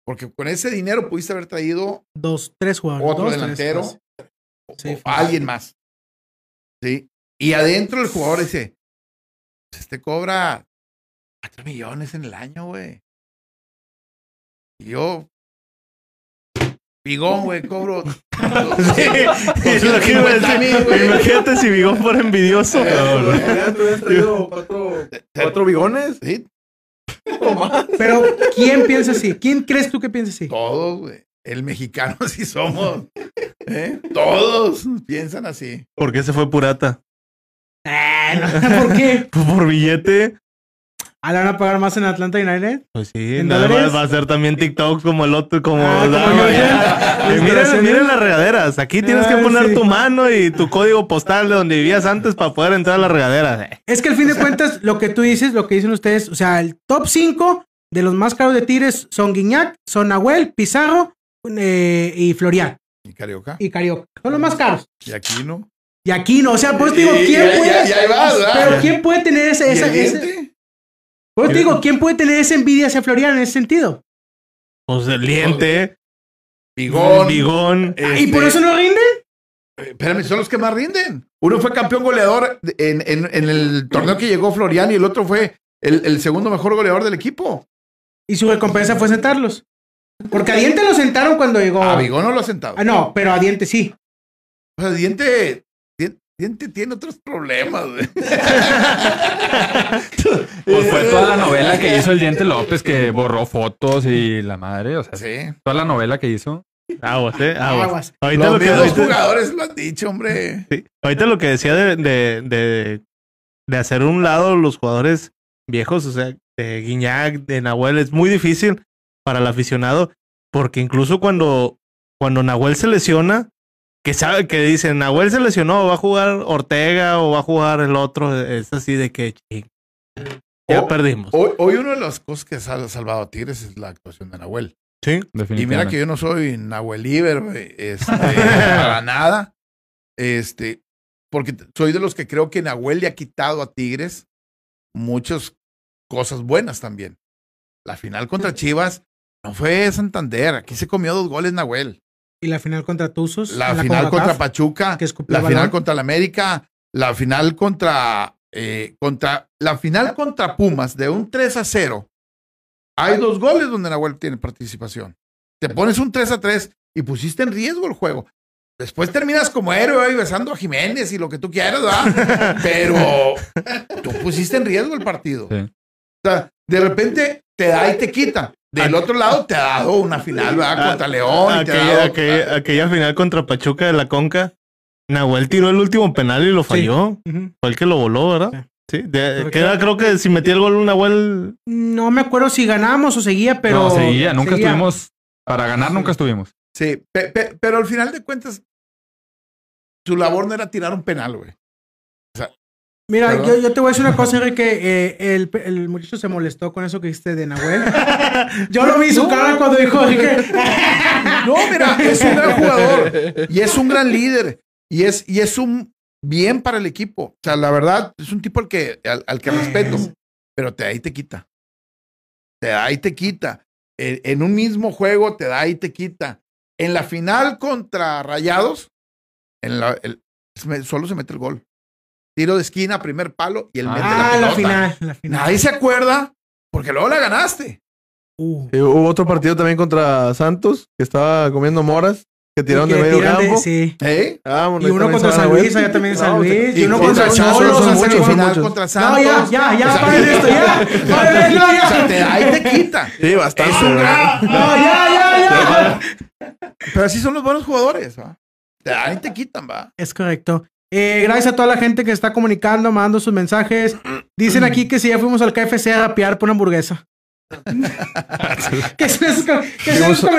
Porque con ese dinero pudiste haber traído Dos, tres jugadores. otro dos, delantero o- Sí, o fácil. alguien más. ¿Sí? Y adentro el jugador dice, "Pues este cobra 4 millones en el año, güey. Y yo, Bigón, güey, cobro. <laughs> Es lo que iba a decir. Imagínate si Vigón fuera envidioso. ¿Cuatro bigones? Sí, Pero, ¿quién piensa así? ¿Quién crees tú que piensa así? todos, güey. El mexicano <laughs> sí somos. ¿eh? Todos piensan así. ¿Por qué se fue Purata? Ah, no, ¿Por qué? Pues <laughs> por billete. ¿Ah, le van a pagar más en Atlanta United? Pues sí, ¿En nada más va a ser también TikTok como el otro, como. Ah, como yo, ya. ya. Ilustraciones. miren, miren las regaderas. Aquí tienes que Ah, poner sí. tu mano y tu código postal de donde vivías antes para poder entrar a la regadera. Eh, Es que al fin de <laughs> cuentas, lo que tú dices, lo que dicen ustedes, o sea, el top 5 de los más caros de Tigres son Guiñac, son Nahuel, Pizarro eh, y Florian Y Carioca. y Carioca. Son los más caros. Y aquí no. Y aquí no, o sea, pues te digo, ¿quién y- puede? y- y ahí vas, ¿verdad? pero ¿quién puede tener esa, ¿Y esa, diente? Pues te digo, ¿quién puede tener esa envidia hacia Florian en ese sentido? Pues el diente, Bigón. bigón. ¿Y por este, eso no rinde? Eh, Espérame, son los que más rinden. Uno fue campeón goleador en, en- en el torneo que llegó Florian y el otro fue el, el segundo mejor goleador del equipo. Y su recompensa fue sentarlos. Porque a Diente lo sentaron cuando llegó. A Bigón no lo ha sentado. Ah, no, pero a Diente sí. O sea, Diente, Dien- Diente tiene otros problemas, güey. <laughs> Pues fue toda la novela que hizo el Diente López que borró fotos y la madre. O sea, Sí. toda la novela que hizo. Aguas, eh. Aguas. Aguas. Ahorita Los lo, que, ahorita- jugadores lo han dicho, hombre. sí, ahorita lo que decía de, de, de, de hacer un lado los jugadores viejos, o sea, de Guiñac, de Nahuel, es muy difícil para el aficionado, porque incluso cuando, cuando Nahuel se lesiona, que sabe que dicen Nahuel se lesionó, va a jugar Ortega o va a jugar el otro, es así de que ching, ya perdimos. Hoy, hoy una de las cosas que ha salvado a Tigres es la actuación de Nahuel. Sí. Y mira que Definitivamente. yo no soy Nahuel Iber, güey, este, <laughs> para nada. Este, porque soy de los que creo que Nahuel le ha quitado a Tigres muchas cosas buenas también. La final contra Chivas no fue Santander. Aquí se comió dos goles Nahuel. Y la final contra Tuzos. La final contra Pachuca, que la final balón. contra la América, la final contra eh, contra la final contra Pumas de un 3 a 0, hay dos goles donde Nahuel tiene participación. Te pones un 3 a 3 y pusiste en riesgo el juego. Después terminas como héroe ahí besando a Jiménez y lo que tú quieras, ¿verdad? <laughs> Pero tú pusiste en riesgo el partido. Sí. O sea, de repente te da y te quita. Del otro lado te ha dado una final, ¿verdad? Contra León. y te ha Aquella, dado- aquella- aquella final contra Pachuca de la Conca. Nahuel tiró el último penal y lo falló. Fue el que lo voló, ¿verdad? Sí. de- creo que si metía el gol Nahuel. No me acuerdo si ganamos o seguía, pero. no, seguía, nunca seguía. estuvimos. Para ganar, nunca estuvimos. Sí, pe- pe- pero al final de cuentas, su labor no era tirar un penal, güey. Mira, yo, yo te voy a decir una cosa, Enrique. eh, el, el muchacho se molestó con eso que dijiste de Nahuel. <laughs> Yo lo vi su cara cuando dijo Enrique. <laughs> No, mira, es un gran jugador y es un gran líder y es, y es un bien para el equipo. O sea, la verdad, es un tipo al que, al, al que respeto, pero te da y te quita. Te da y te quita. En, en un mismo juego te da y te quita. En la final contra Rayados, en la, el- solo se mete el gol. Tiro de esquina, primer palo y él mete Ah, la la pelota. final. La final. Nadie se acuerda porque luego la ganaste. Uh, Sí, hubo otro partido también contra Santos, que estaba comiendo moras, que tiraron que de medio tiran de- campo. sí. ¿Eh? Ah, bueno, Y ahí uno contra San. Luis, allá también San No, Luis. Y Y uno contra Cholos, muchos. contra No, Santos. ya, ya, ya, paren esto, ya. Paren, no, O sea, ya. te da y te quita. Sí, bastante. No, ya, ya, ya. Pero así son los buenos jugadores, ¿va? Y te quitan, va. Es correcto. Eh, gracias a toda la gente que está comunicando, mandando sus mensajes. Dicen aquí que si ya fuimos al KFC a rapear por una hamburguesa. ¿Qué es eso? ¿Qué es eso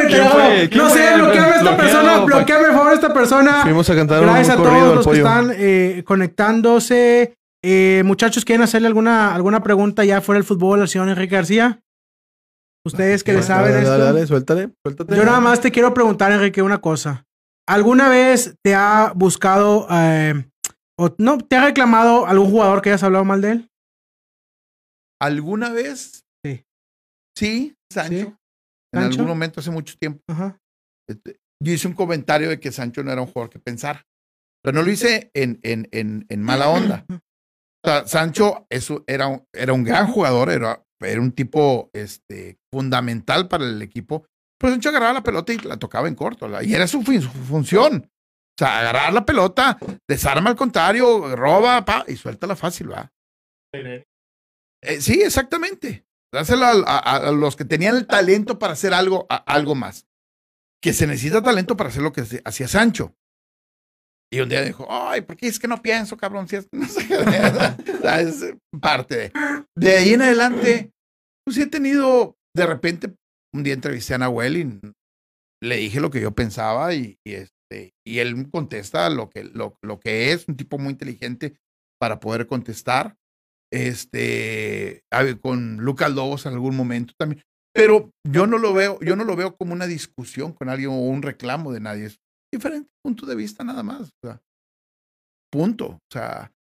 No sé, bloqueame a esta persona, pa- bloqueame por favor a esta persona. Fuimos a cantar un Gracias a todos los que están eh, conectándose. Eh, muchachos, ¿quieren hacerle alguna, alguna pregunta ya fuera del fútbol al señor Enrique García? Ustedes que le saben Dale, esto. dale, dale, suéltale, suéltate. Yo nada más te quiero preguntar, Enrique, una cosa. ¿Alguna vez te ha buscado eh, o no te ha reclamado algún jugador que hayas hablado mal de él? ¿Alguna vez? Sí. Sí, Sancho. Sí. En Sancho. algún momento hace mucho tiempo. Ajá. este, yo hice un comentario de que Sancho no era un jugador que pensara. Pero no lo hice en, en, en, en mala onda. <clears throat> O sea, Sancho eso era, un, era un gran jugador, era, era un tipo este, fundamental para el equipo. Pero Sancho agarraba la pelota y la tocaba en corto. la- y era su, fin- su función. O sea, agarrar la pelota, desarma al contrario, roba, pa, y suéltala fácil, ¿va? Eh, sí, exactamente. Dásela a, a- a los que tenían el talento para hacer algo, a- algo más. Que se necesita talento para hacer lo que hacía Sancho. Y un día dijo, ay, ¿por qué es que no pienso, cabrón? Si es, no sé qué". <laughs> Es parte de. De ahí en adelante, pues sí he tenido, de repente, un día entrevisté a Nahuel y le dije lo que yo pensaba y, este, y él contesta lo que, lo, lo que es, un tipo muy inteligente para poder contestar. Este, con Lucas Lobos en algún momento también. Pero yo no lo veo, yo no lo veo como una discusión con alguien o un reclamo de nadie. Es diferente punto de vista nada más. punto. O sea,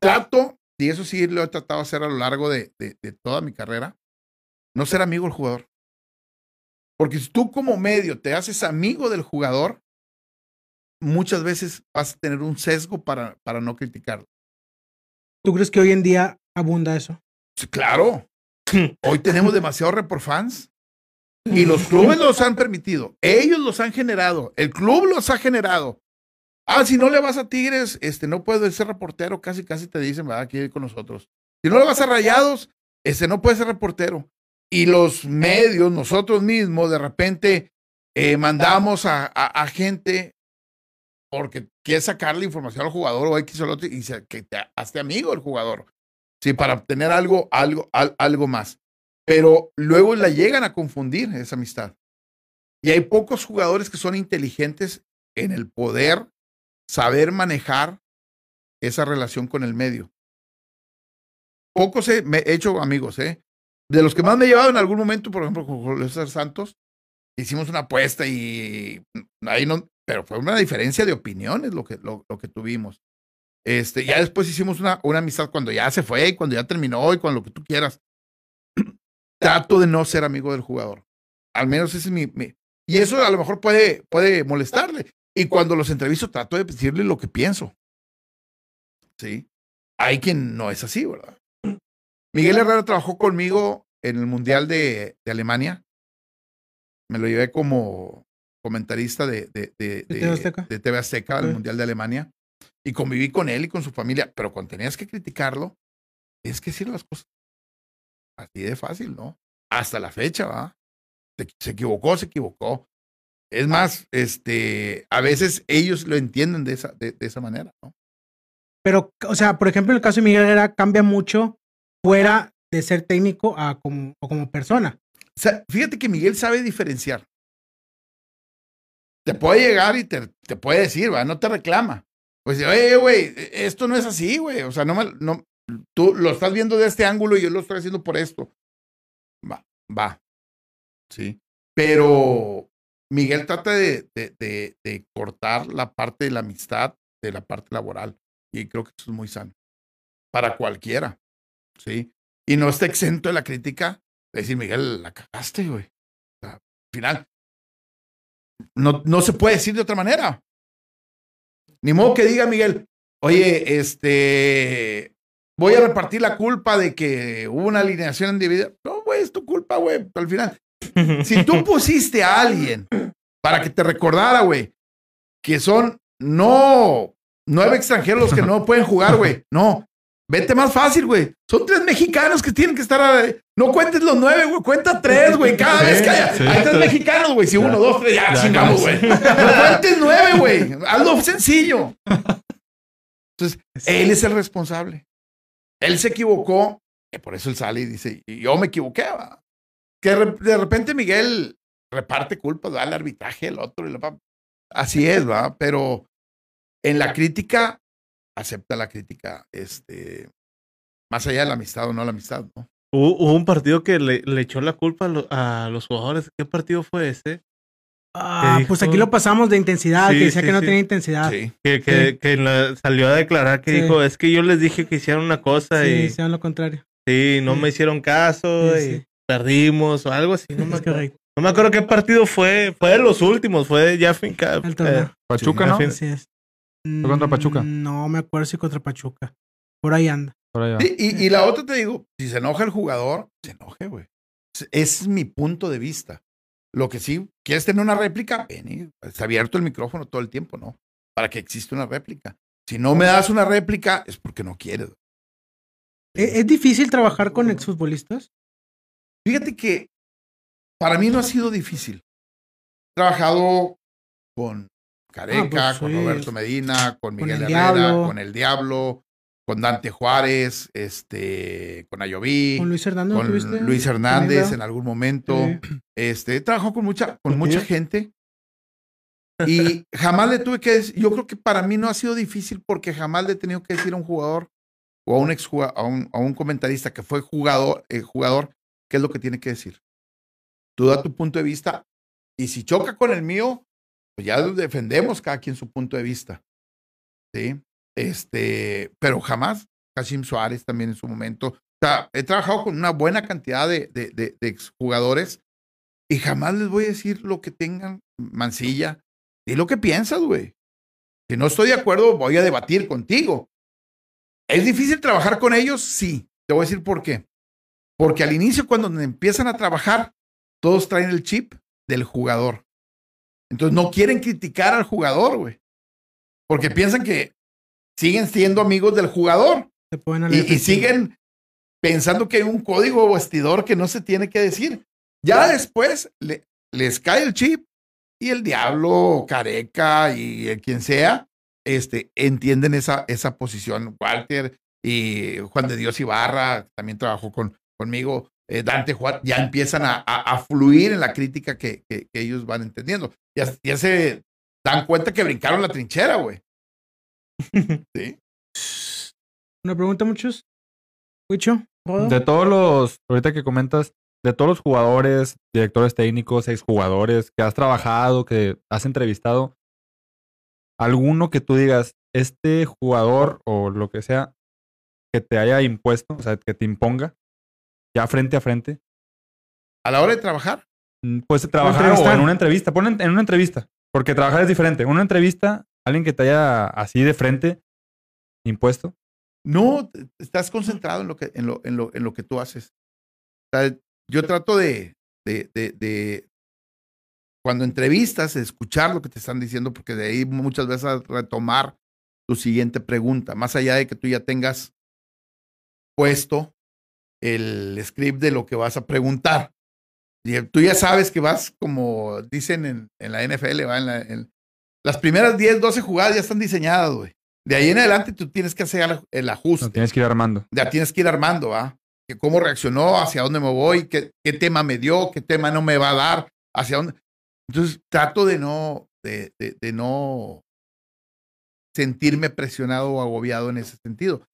trato, y eso sí lo he tratado de hacer a lo largo de- de toda mi carrera, no ser amigo del jugador. Porque si tú como medio te haces amigo del jugador, muchas veces vas a tener un sesgo para, para no criticarlo. ¿Tú crees que hoy en día abunda eso? Sí, Claro. <laughs> Hoy tenemos demasiados report fans y los clubes los han permitido. Ellos los han generado. El club los ha generado. Ah, si no le vas a Tigres, este, no puedes ser reportero. Casi, casi te dicen, va aquí con nosotros. Si no le vas a Rayados, este, no puedes ser reportero. Y los medios, nosotros mismos, de repente eh, mandamos a, a- a gente porque quiere sacarle información al jugador o X o el otro y se- que te hazte amigo del jugador. Sí, para obtener algo, algo, al- algo más. Pero luego la llegan a confundir esa amistad. Y hay pocos jugadores que son inteligentes en el poder saber manejar esa relación con el medio. Pocos he, me he hecho amigos, ¿eh? De los que más me he llevado en algún momento, por ejemplo, con Julio Santos, hicimos una apuesta y ahí no, pero fue una diferencia de opiniones lo que, lo, lo que tuvimos. Este, ya después hicimos una, una amistad cuando ya se fue, y cuando ya terminó y cuando lo que tú quieras. <clears throat> Trato de no ser amigo del jugador. Al menos ese es mi, mi- Y eso a lo mejor puede, puede molestarle. Y cuando los entrevisto trato de decirle lo que pienso. Sí. hay quien no es así, ¿verdad? Miguel Herrera trabajó conmigo en el Mundial de, de Alemania. Me lo llevé como comentarista de, de, de, ¿De TV Azteca? de TV Azteca, el. Mundial de Alemania. Y conviví con él y con su familia. Pero cuando tenías que criticarlo, tienes que decir las cosas así de fácil, ¿no? Hasta la fecha, ¿va? Se, se equivocó, se equivocó. Es más, este, a veces ellos lo entienden de esa, de, de esa manera, ¿no? Pero, o sea, por ejemplo, el caso de Miguel Herrera cambia mucho fuera de ser técnico a como, o como persona. O sea, fíjate que Miguel sabe diferenciar. Te puede llegar y te, te puede decir, ¿va? No te reclama. Pues, oye, güey, esto no es así, güey. O sea, no no, tú lo estás viendo de este ángulo y yo lo estoy haciendo por esto. Va, va. Sí. Pero Miguel trata de, de, de, de cortar la parte de la amistad de la parte laboral. Y creo que eso es muy sano. Para cualquiera. Sí. Y no está exento de la crítica de decir, Miguel, la cagaste, güey. O sea, al final, no, no se puede decir de otra manera. Ni modo que diga Miguel, oye, este, voy a repartir la culpa de que hubo una alineación individual. No, güey, es tu culpa, güey. Al final, si tú <laughs> pusiste a alguien para que te recordara, güey, que son no nueve extranjeros los que no pueden jugar, güey. No. Vete más fácil, güey. Son tres mexicanos que tienen que estar. No cuentes los nueve, güey. Cuenta tres, güey. Cada Sí, vez que haya. sí. hay tres mexicanos, güey. Si uno, dos, tres, ya, Ya, chingamos, güey. No cuentes nueve, güey. Hazlo sencillo. Entonces, él es el responsable. Él se equivocó. Y por eso él sale y dice: "Y Yo me equivoqué, va". Que de repente Miguel reparte culpas, da al arbitraje, el otro. y pa- Así es, va. Pero en la crítica, acepta la crítica, este, más allá de la amistad o no la amistad, ¿no? Hubo, hubo un partido que le, le echó la culpa a, lo- a los jugadores. ¿Qué partido fue ese? Ah, ¿Qué pues aquí lo pasamos de intensidad, Sí, que decía sí, que no sí. tenía intensidad. Sí, Sí. Que, que, Sí. que la- salió a declarar que Sí. dijo, es que yo les dije que hicieran una cosa y sean lo contrario. sí, no Sí. me hicieron caso Sí, y sí. perdimos o algo así. No <laughs> me, acuerdo, no me acuerdo qué partido fue. Fue de los últimos, fue ya finca. El torneo. Pachuca, Sí, ¿no? fin- Así es. ¿Fue contra Pachuca? Mm, No me acuerdo si contra Pachuca. Por ahí anda. Por allá. Y, y- y la otra te digo, si se enoja el jugador, se enoje, güey. Es- Ese es mi punto de vista. Lo que sí, ¿quieres tener una réplica? Ven está abierto el micrófono todo el tiempo, ¿no? Para que exista una réplica. Si no me das una réplica, es porque no quieres. ¿Es, es difícil trabajar con exfutbolistas? Fíjate que para mí no ha sido difícil. He trabajado con Careca, Ah, pues, con sí. Roberto Medina, con Miguel el Herrera, Diablo. con El Diablo, con Dante Juárez, este, con Ayoví, ¿Con Luis Hernández con tuviste? Luis Hernández en algún momento. Sí. Este, he trabajado con mucha, con mucha gente. Y jamás le tuve que decir, yo creo que para mí no ha sido difícil porque jamás le he tenido que decir a un jugador o a un ex a un, a un comentarista que fue jugador, eh, jugador, qué es lo que tiene que decir. Tú da tu punto de vista y si choca con el mío, pues ya defendemos cada quien su punto de vista. Sí. Este, pero jamás, Kashim Suárez también en su momento. O sea, he trabajado con una buena cantidad de, de, de, de exjugadores y jamás les voy a decir lo que tengan, Mancilla. Y lo que piensas, güey. Si no estoy de acuerdo, voy a debatir contigo. ¿Es difícil trabajar con ellos? Sí. Te voy a decir por qué. Porque al inicio, cuando empiezan a trabajar, todos traen el chip del jugador. Entonces no quieren criticar al jugador, güey. Porque piensan que siguen siendo amigos del jugador. Se Y, y siguen pensando que hay un código vestidor que no se tiene que decir. Ya después le- les cae el chip y el diablo, Careca y eh, quien sea, este, entienden esa, esa posición. Walter y Juan de Dios Ibarra también trabajó con, conmigo. Eh, Dante Juan, ya empiezan a, a- a fluir en la crítica que, que- que ellos van entendiendo. Ya, ya se dan cuenta que brincaron la trinchera, güey. <laughs> Sí. ¿Una pregunta, muchos? ¿Rodo? De todos los, ahorita que comentas, de todos los jugadores, directores técnicos, exjugadores que has trabajado, que has entrevistado, alguno que tú digas, este jugador o lo que sea, que te haya impuesto, o sea, que te imponga, ya frente a frente, A la hora de trabajar, mm, puedes trabajar o en una entrevista, pon en, en una entrevista, porque trabajar es diferente. Una entrevista, alguien que te haya así de frente impuesto. No, estás concentrado en lo que, en lo, en lo, en lo que tú haces. O sea, yo trato de, de, de, de, cuando entrevistas, escuchar lo que te están diciendo, porque de ahí muchas veces a retomar tu siguiente pregunta, más allá de que tú ya tengas puesto el script de lo que vas a preguntar. Y tú ya sabes que vas, como dicen en, en la NFL, ¿va? En la- en- las primeras 10, 12 jugadas ya están diseñadas, güey. De ahí en adelante tú tienes que hacer el- ajuste Lo tienes que ir armando. ya tienes que ir armando, ¿va? Que cómo reaccionó, hacia dónde me voy, qué, qué tema me dio, qué tema no me va a dar, hacia dónde. Entonces trato de no, de, de- de no sentirme presionado o agobiado en ese sentido.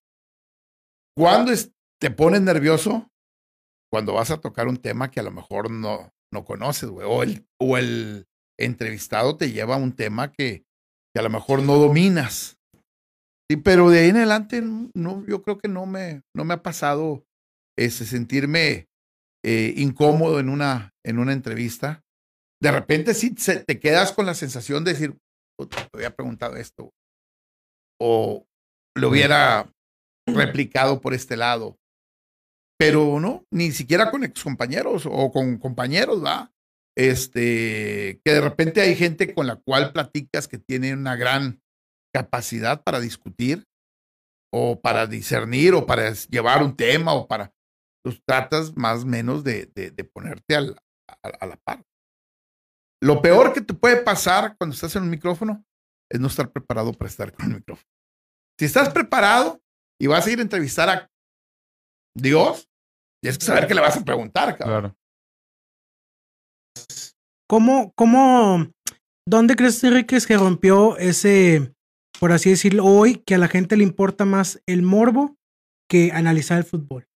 Cuando es- te pones nervioso, cuando vas a tocar un tema que a lo mejor no, no conoces, güey, o el, o el entrevistado te lleva a un tema que, que a lo mejor no dominas. Sí, pero de ahí en adelante, no, yo creo que no me, no me ha pasado ese sentirme eh, incómodo en una, en una entrevista. De repente sí se- te quedas con la sensación de decir, "Puta, te había preguntado esto. O lo hubiera replicado por este lado. Pero no, ni siquiera con excompañeros o con compañeros, ¿va? Este, que de repente hay gente con la cual platicas que tiene una gran capacidad para discutir o para discernir o para llevar un tema o para pues tratas más o menos de, de- ponerte al- a, a la par. Lo peor que te puede pasar cuando estás en un micrófono es no estar preparado para estar con el micrófono. Si estás preparado y vas a ir a entrevistar a Dios, tienes que saber qué le vas a preguntar, cabrón. Claro. ¿Cómo, cómo, dónde crees, Enriquez, que rompió ese, por así decirlo, hoy, que a la gente le importa más el morbo que analizar el fútbol?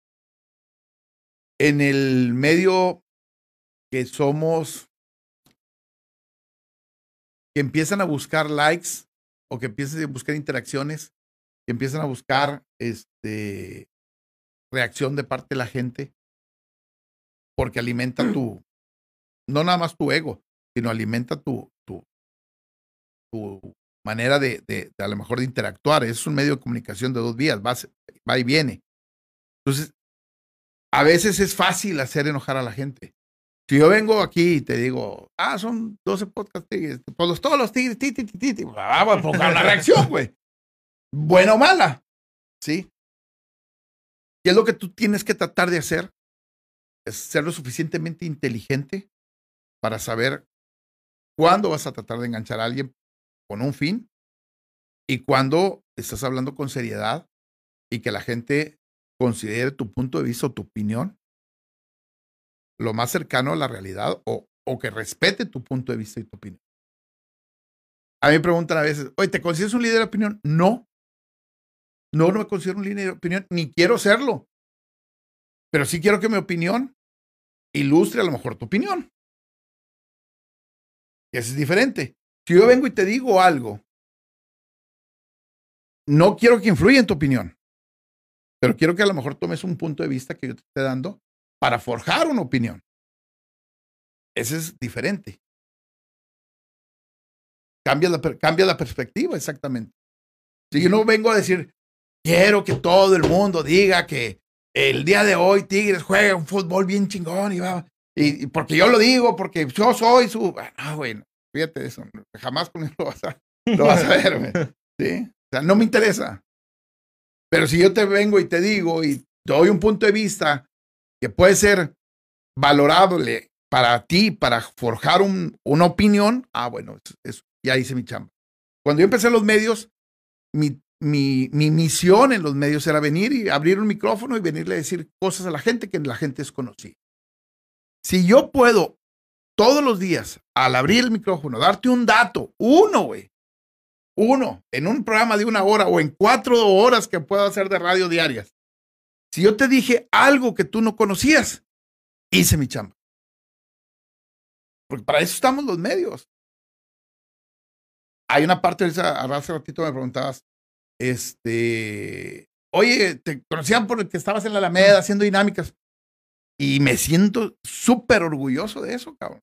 en el medio que somos, que empiezan a buscar likes o que empiezan a buscar interacciones, que empiezan a buscar este, reacción de parte de la gente, porque alimenta tu, no nada más tu ego, sino alimenta tu, tu, tu manera de, de, de a lo mejor de interactuar. Es un medio de comunicación de dos vías, va, va y viene. Entonces, a veces es fácil hacer enojar a la gente. Si yo vengo aquí y te digo, ah, son 12 podcasts tigres, todos los, todos los tigres, ti, ti, ti, ti, ah, voy a provocar una reacción, güey. Buena o mala, ¿sí? ¿Qué es lo que tú tienes que tratar de hacer? Es ser lo suficientemente inteligente para saber cuándo vas a tratar de enganchar a alguien con un fin y cuándo estás hablando con seriedad y que la gente considere tu punto de vista o tu opinión lo más cercano a la realidad o, o que respete tu punto de vista y tu opinión. A mí me preguntan a veces, oye, ¿te consideras un líder de opinión? No. No, no me considero un líder de opinión, ni quiero serlo. Pero sí quiero que mi opinión ilustre a lo mejor tu opinión. Y eso es diferente. Si yo vengo y te digo algo, no quiero que influya en tu opinión, pero quiero que a lo mejor tomes un punto de vista que yo te esté dando para forjar una opinión. Ese es diferente. Cambia la, cambia la perspectiva, exactamente. Si yo no vengo a decir, quiero que todo el mundo diga que el día de hoy Tigres juega un fútbol bien chingón y va. Y, y porque yo lo digo, porque yo soy su. Ah, güey, fíjate eso. Jamás lo vas a, lo vas a ver, güey. <laughs> ¿Sí? O sea, no me interesa. Pero si yo te vengo y te digo y te doy un punto de vista que puede ser valorable para ti, para forjar un- una opinión, ah, bueno, eso, eso, ya hice mi chamba. Cuando yo empecé en los medios, mi, mi, mi misión en los medios era venir y abrir un micrófono y venirle a decir cosas a la gente que la gente desconocía. Si yo puedo todos los días, al abrir el micrófono, darte un dato, uno, güey, uno, en un programa de una hora o en cuatro horas que puedo hacer de radio diarias, si yo te dije algo que tú no conocías, hice mi chamba. Porque para eso estamos los medios. Hay una parte hace ratito me preguntabas, este, oye, te conocían porque estabas en la Alameda haciendo dinámicas. Y me siento súper orgulloso de eso, cabrón.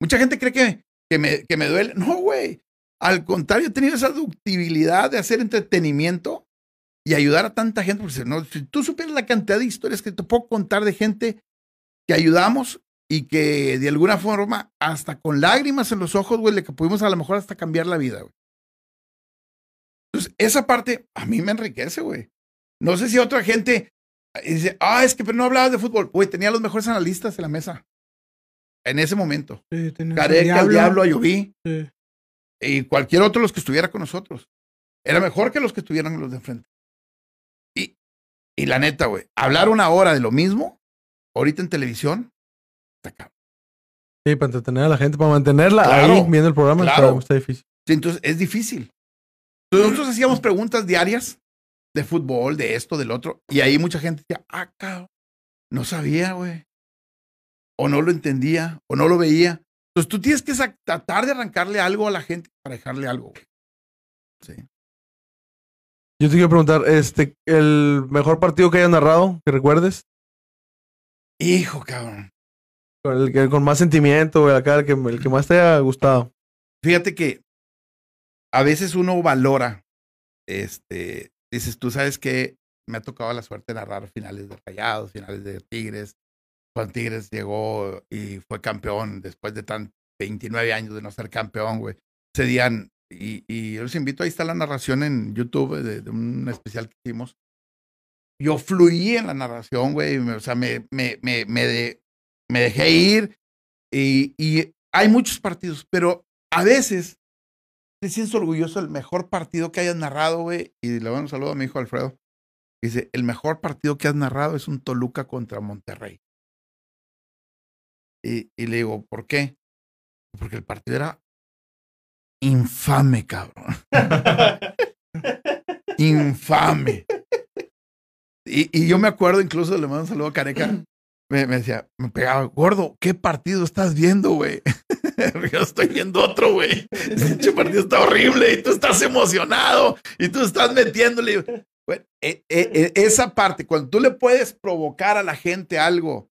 Mucha gente cree que, que, me, que me duele. No, güey. Al contrario, he tenido esa ductibilidad de hacer entretenimiento y ayudar a tanta gente. No, si tú supieras la cantidad de historias que te puedo contar de gente que ayudamos y que de alguna forma, hasta con lágrimas en los ojos, güey, le pudimos a lo mejor hasta cambiar la vida, güey. Esa parte a mí me enriquece, güey. No sé si otra gente dice, ah, es que pero no hablabas de fútbol. Güey, tenía los mejores analistas en la mesa. En ese momento. Sí, Careca, el Diablo. Ayoví Sí. y cualquier otro de los que estuviera con nosotros. Era mejor que los que estuvieran los de enfrente. Y, y la neta, güey, hablar una hora de lo mismo, ahorita en televisión, está cabrón. Sí, para entretener a la gente, para mantenerla Claro, ahí viendo el programa, claro. programa está difícil. Sí, entonces es difícil. Nosotros hacíamos preguntas diarias de fútbol, de esto, del otro, y ahí mucha gente decía, ah, cabrón, no sabía, güey. O no lo entendía, o no lo veía. Entonces tú tienes que tratar de arrancarle algo a la gente para dejarle algo. güey. Sí. Yo te quiero preguntar, este, el mejor partido que hayas narrado, que recuerdes, Hijo, cabrón. con el que con más sentimiento, güey, acá, el que, el que más te haya gustado. Fíjate que a veces uno valora, este, dices, tú sabes que me ha tocado la suerte narrar finales de Rayados, finales de Tigres, cuando Tigres llegó y fue campeón después de tan 29 años de no ser campeón, güey. Ese día, y, y yo los invito, ahí está la narración en YouTube de, un especial que hicimos. Yo fluí en la narración, güey, o sea, me, me, me, me, me dejé ir y, y hay muchos partidos, pero a veces te sientes orgulloso del mejor partido que hayas narrado, güey. Y le mando un saludo a mi hijo Alfredo. Dice, el mejor partido que has narrado es un Toluca contra Monterrey. Y, y le digo, ¿por qué? Porque el partido era infame, cabrón. <laughs> infame. Y, y yo me acuerdo, incluso le mando un saludo a Careca. Me, me decía, me pegaba, gordo, ¿qué partido estás viendo, güey? <laughs> yo estoy viendo otro, güey. Ese partido está horrible y tú estás emocionado y tú estás metiéndole. Bueno, e- e- e- esa parte, cuando tú le puedes provocar a la gente algo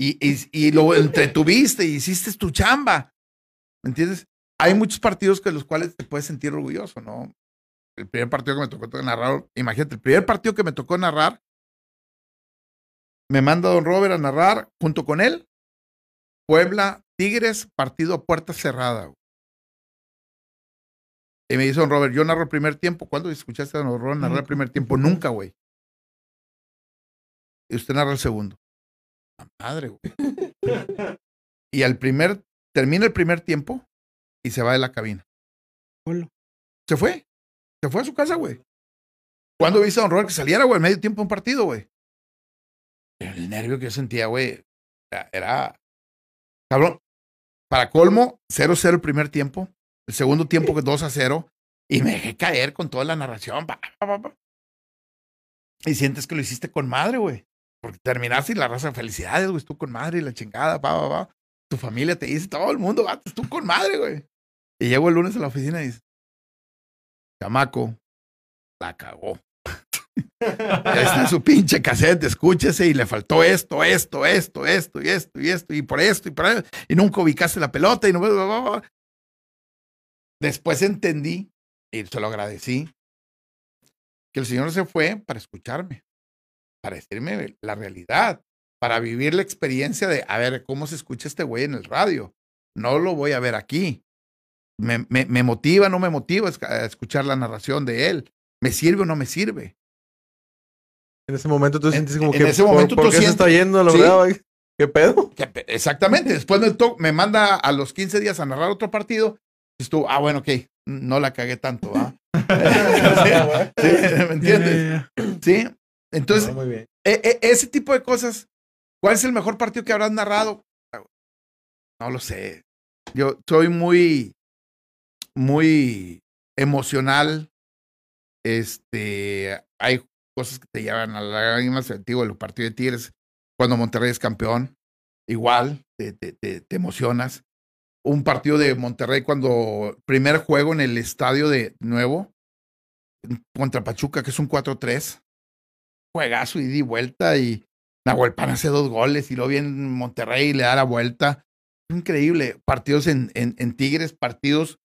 y, y, y lo entretuviste y hiciste tu chamba, ¿me entiendes? Hay muchos partidos que los cuales te puedes sentir orgulloso, ¿no? El primer partido que me tocó narrar, imagínate, el primer partido que me tocó narrar, me manda don Robert a narrar junto con él, Puebla, Tigres, partido a puerta cerrada. Y me dice don Robert, yo narro el primer tiempo. ¿Cuándo escuchaste a don Robert narrar el primer tiempo? Nunca, güey. Y usted narra el segundo. La madre, güey. Y al primer, termina el primer tiempo y se va de la cabina. Solo. Se fue. Se fue a su casa, güey. ¿Cuándo viste a don Robert que saliera, güey, en medio tiempo de un partido, güey? El nervio que yo sentía, güey, era, era- Cabrón. Para colmo, 0-0 el primer tiempo. El segundo tiempo, que 2 a 0. Y me dejé caer con toda la narración. pa, pa, pa, pa. Y sientes que lo hiciste con madre, güey. Porque terminaste y la raza, felicidades, güey, tú con madre y la chingada, pa, pa, pa. Tu familia te dice, todo el mundo, va, tú con madre, güey. Y llego el lunes a la oficina y dice, chamaco, la cagó. Ahí está su pinche cassette, escúchese y le faltó esto, esto, esto, esto y esto y esto y por esto y por eso. Y nunca ubicaste la pelota y. Después entendí y se lo agradecí que el Señor se fue para escucharme, para decirme la realidad, para vivir la experiencia de, a ver, ¿cómo se escucha este güey en el radio? No lo voy a ver aquí. Me, me, me motiva, no me motiva a escuchar la narración de él. ¿Me sirve o no me sirve? En ese momento tú En- sientes como en que ese ¿por- momento ¿por, tú qué se está yendo? La Sí. verdad? ¿Qué pedo? Pe- Exactamente. Después me, me manda a los 15 días a narrar otro partido. Y estuvo, ah, bueno, ok, no la cagué tanto, ¿ah? <laughs> sí, sí, ¿me entiendes? Sí. Entonces, No, e- e- ese tipo de cosas. ¿Cuál es el mejor partido que habrás narrado? No lo sé. Yo soy muy, muy emocional. Este, hay cosas que te llevan a la lágrima. Digo, el partido de Tigres, cuando Monterrey es campeón, igual te, te, te, te emocionas. Un partido de Monterrey cuando primer juego en el estadio de nuevo contra Pachuca, que es un 4-3 juegazo y di vuelta y Nahuel Pan hace dos goles y luego viene Monterrey y le da la vuelta. Increíble. Partidos en, en, en Tigres, partidos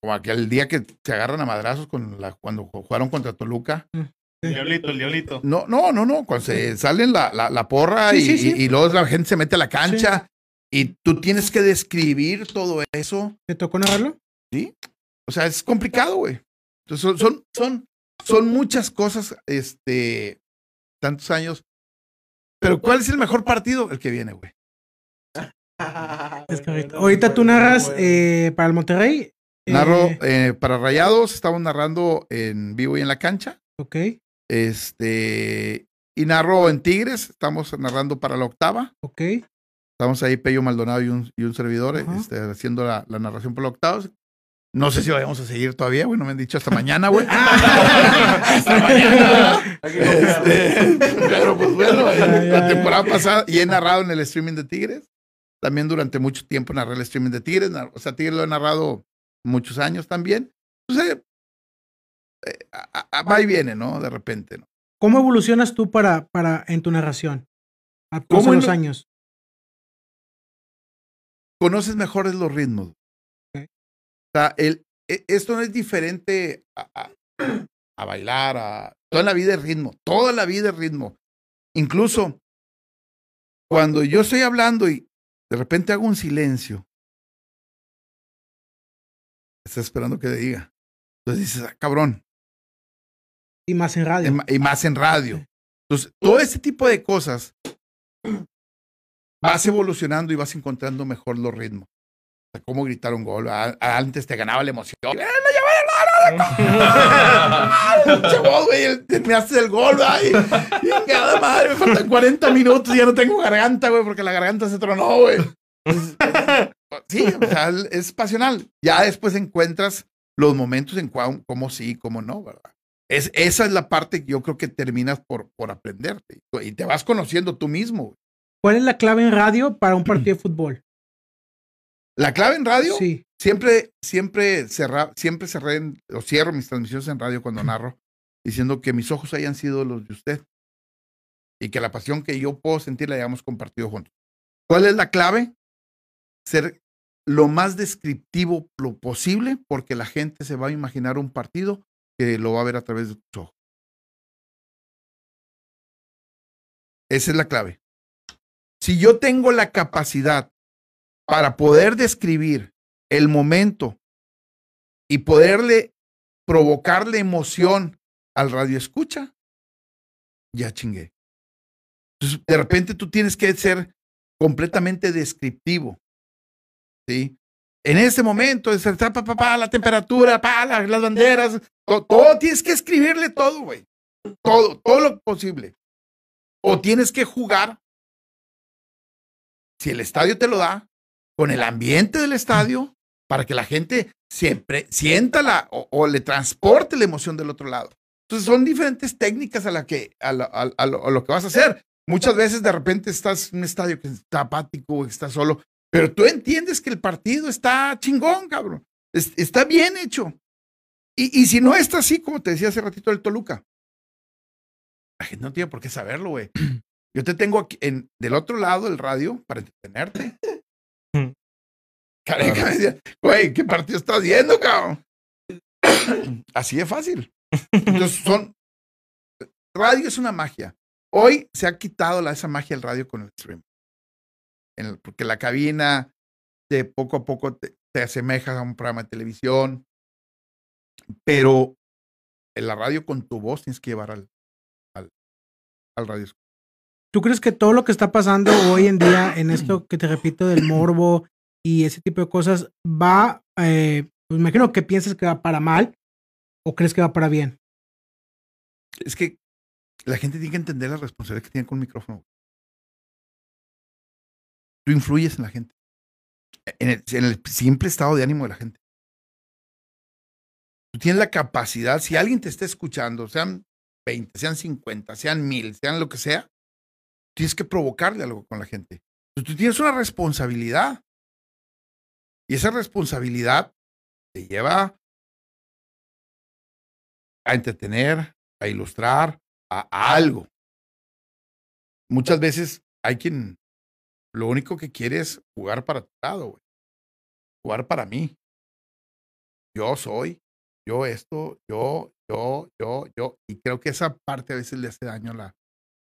como aquel día que se agarran a madrazos con la, cuando jugaron contra Toluca. El diablito, el diablito. No, no, no, no. Cuando se salen la, la, la porra Sí, y, sí, sí. y- y luego la gente se mete a la cancha y tú tienes que describir todo eso. ¿Te tocó narrarlo? O sea, es complicado, güey. Entonces, son, son, son, son muchas cosas, este, tantos años. Pero ¿cuál es el mejor partido? El que viene, güey. Es correcto. Ahorita tú narras eh, para el Monterrey. Eh, Narro eh, para Rayados, estamos narrando en vivo y en la cancha. Ok. Este, y narro en Tigres, estamos narrando para la octava. Ok. Estamos ahí, Pello Maldonado y un, y un servidor, este, haciendo la, la narración por la octava. No sé si vayamos a seguir todavía, güey. No me han dicho hasta mañana, güey. <laughs> hasta mañana. Este, pero pues bueno, Ya, ya, la ya. temporada pasada y he narrado en el streaming de Tigres. También durante mucho tiempo narré el streaming de Tigres. O sea, Tigres lo he narrado muchos años también. Entonces, eh, a- a- va y viene, ¿no? De repente, ¿no? ¿Cómo evolucionas tú para, para en tu narración? A ¿Cómo los años. conoces mejores los ritmos. Ok. O sea, el, e- esto no es diferente a, a- a bailar, a toda la vida es ritmo, toda la vida es ritmo. Incluso cuando yo estoy hablando y de repente hago un silencio, está esperando que te diga. Entonces dices, ah, cabrón, Y más en radio. en y más en radio. Entonces, todo este tipo de cosas vas evolucionando y vas encontrando mejor los ritmos. O sea, cómo gritar un gol. A- a- Antes te ganaba la emoción. <laughs> ¡Eh, <laughs> gol, güey! el- te- Me haces el gol, güey. Y cada madre, me faltan 40 minutos y ya no tengo garganta, güey, porque la garganta se tronó, güey. Entonces, <laughs> Sí, o sea, es pasional. Ya después encuentras los momentos en cual, cómo sí, cómo no, ¿verdad? Es, esa es la parte que yo creo que terminas por, por aprenderte. Y te vas conociendo tú mismo. ¿Cuál es la clave en radio para un <clears throat> partido de fútbol? La clave en radio, Sí. siempre, siempre, cerra, siempre cerré o cierro mis transmisiones en radio cuando <clears throat> narro, diciendo que mis ojos hayan sido los de usted. Y que la pasión que yo puedo sentir la hayamos compartido juntos. ¿Cuál es la clave? Ser lo más descriptivo posible, porque la gente se va a imaginar un partido que lo va a ver a través de tus ojos. Esa es la clave. Si yo tengo la capacidad para poder describir el momento y poderle provocarle emoción al radio escucha, ya chingué. De repente tú tienes que ser completamente descriptivo. ¿Sí? En ese momento, es el pa, pa, pa, la temperatura, pa, la- las banderas, to- todo, tienes que escribirle todo, güey. Todo, todo lo posible. O tienes que jugar, si el estadio te lo da, con el ambiente del estadio, para que la gente siempre sienta la, o, o le transporte la emoción del otro lado. Entonces son diferentes técnicas a, la que, a, la- a- a lo, a lo que vas a hacer. Muchas veces de repente estás en un estadio que está apático, que está solo, pero tú entiendes que el partido está chingón, cabrón. Es- está bien hecho. Y, y si no está así, como te decía hace ratito del Toluca, la gente no tiene por qué saberlo, güey. <clears throat> Yo te tengo aquí en, del otro lado del radio para entretenerte. Careca me decía, güey, ¿qué partido estás viendo, cabrón? <clears throat> Así de fácil. Entonces <laughs> son. Radio es una magia. Hoy se ha quitado la, esa magia del radio con el stream. En el- porque la cabina de poco a poco te, te asemeja a un programa de televisión. Pero en la radio con tu voz tienes que llevar al, al, al radio. ¿Tú crees que todo lo que está pasando hoy en día en <clears throat> esto que te repito del morbo y ese tipo de cosas va, eh, pues me imagino que piensas que va para mal o crees que va para bien? Es que la gente tiene que entender la responsabilidad que tiene con un micrófono. Tú influyes en la gente. En el, simple estado de ánimo de la gente. Tú tienes la capacidad, si alguien te está escuchando, sean 20, sean 50, sean 1000, sean lo que sea, tienes que provocarle algo con la gente. Tú tienes una responsabilidad. Y esa responsabilidad te lleva a entretener, a ilustrar, a algo. Muchas veces hay quien lo único que quiere es jugar para tu lado, güey. Jugar para mí. yo soy, yo esto, yo, yo, yo, yo. Y creo que esa parte a veces le hace daño a la,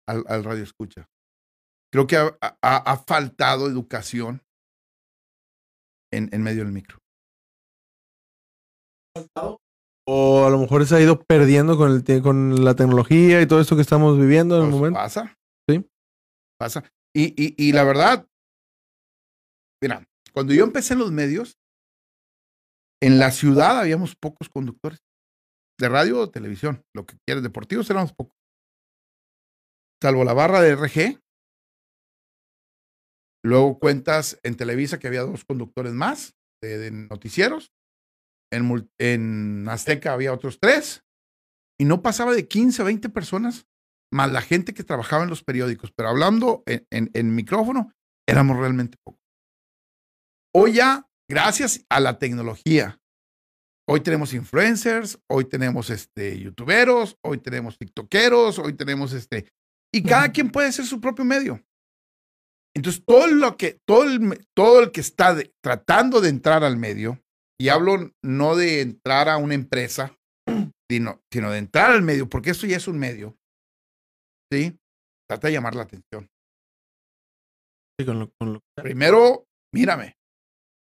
al, al radio escucha. Creo que ha, ha- ha faltado educación en, en medio del micro. O a lo mejor se ha ido perdiendo con, el, con la tecnología y todo esto que estamos viviendo en el Pues, momento. Pasa. Sí. Pasa. Y, y, y la verdad, mira, cuando yo empecé en los medios, en la ciudad habíamos pocos conductores. De radio o televisión, lo que quieras, deportivos éramos pocos. Salvo la barra de RG. Luego cuentas en Televisa que había dos conductores más de, noticieros. En, en Azteca había otros tres. Y no pasaba de 15 a 20 personas más la gente que trabajaba en los periódicos, pero hablando en, en- en micrófono, éramos realmente pocos. Hoy ya, gracias a la tecnología, hoy tenemos influencers, hoy tenemos este, youtuberos, hoy tenemos tiktokeros, hoy tenemos este, y cada quien puede ser su propio medio. Entonces, todo lo que, todo el, todo el que está de- tratando de entrar al medio, y hablo no de entrar a una empresa, <clears throat> sino, sino de entrar al medio, porque esto ya es un medio, ¿sí? Trata de llamar la atención. Sí, con lo- con lo- Primero, mírame,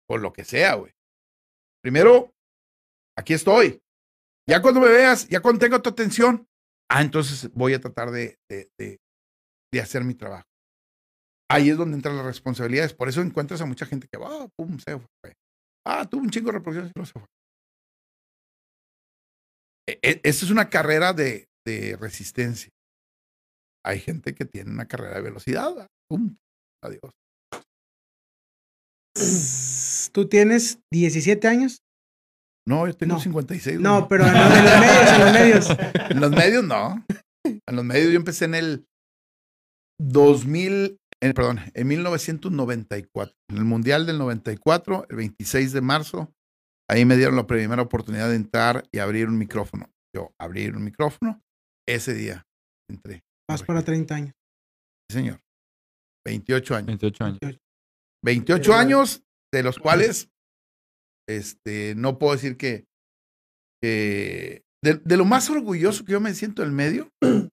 por lo que sea, güey. Primero, aquí estoy. Ya cuando me veas, ya cuando tenga tu atención, ah, entonces voy a tratar de, de, de- de hacer mi trabajo. Ahí es donde entran las responsabilidades. Por eso encuentras a mucha gente que va, pum, se fue. Ah, tuvo un chingo de reproducciones y no se fue. E- e- Esta es una carrera de, de resistencia. Hay gente que tiene una carrera de velocidad. Pum, adiós. ¿Tú tienes 17 años? No, yo tengo No. 56. güey. No, pero en los, en los medios, en los medios. <laughs> En los medios no. En los medios yo empecé en el 2000, eh, perdón, en 1994. En el Mundial del 94, el 26 de marzo, ahí me dieron la primera oportunidad de entrar y abrir un micrófono. Yo abrir un micrófono, ese día entré. Vas para 30 años. Sí, señor. 28 años. 28 años. 28 años, de los cuales este, no puedo decir que, que de, de lo más orgulloso que yo me siento del medio <clears throat>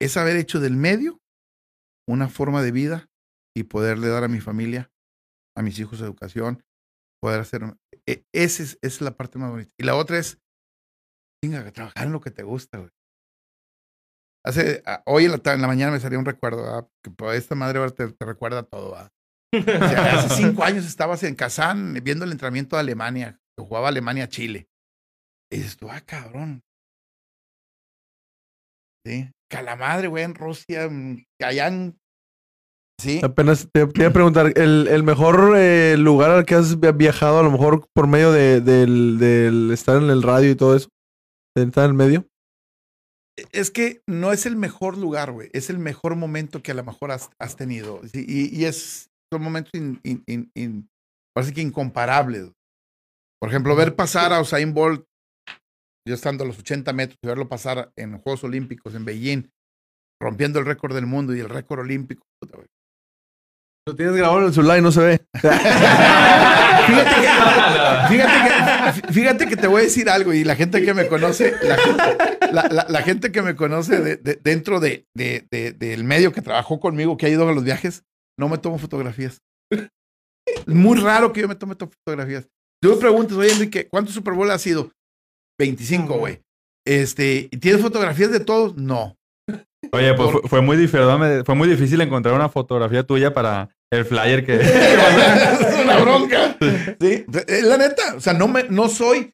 es haber hecho del medio una forma de vida y poderle dar a mi familia, a mis hijos educación, poder hacer... e- ese es, esa es la parte más bonita. Y la otra es, venga, trabajar en lo que te gusta, güey. Hace, a- hoy en la, en la mañana me salió un recuerdo, ¿verdad? que pues, esta madre ahora te, te recuerda todo. ¿verdad? O sea, <laughs> hace cinco años estabas en Kazán viendo el entrenamiento de Alemania, que jugaba Alemania-Chile. Y dices tú, ah, cabrón. Sí. Calamadre, güey, en Rusia, en- allá en. Sí. Apenas te, te iba a preguntar, ¿el, el mejor eh, lugar al que has via- viajado, a lo mejor por medio de, del, estar en el radio y todo eso? ¿De estar en el medio? Es que no es el mejor lugar, güey. Es el mejor momento que a lo mejor has, has tenido. Y, y es, son momentos in- in- in- in- parece que incomparables. Por ejemplo, ver pasar a Usain Bolt, yo estando a los 80 metros, y verlo pasar en Juegos Olímpicos en Beijing, rompiendo el récord del mundo y el récord olímpico. puta, güey. Lo tienes grabado en el celular y no se ve. <laughs> Fíjate que, fíjate, que, fíjate que te voy a decir algo y la gente que me conoce, la, gente- la- la- la gente que me conoce de- de- dentro de, de- de- del medio que trabajó conmigo, que ha ido a los viajes, no me tomo fotografías. Es muy raro que yo me tome to- fotografías. Tú me preguntas, oye, Enrique, ¿cuántos Super Bowl ha sido? 25, güey. Este, ¿y ¿tienes fotografías de todos? No. Oye, pues Por- fue, muy difícil, fue muy difícil encontrar una fotografía tuya para el flyer que... <laughs> es una bronca. Sí, es la neta. O sea, no, me, no soy.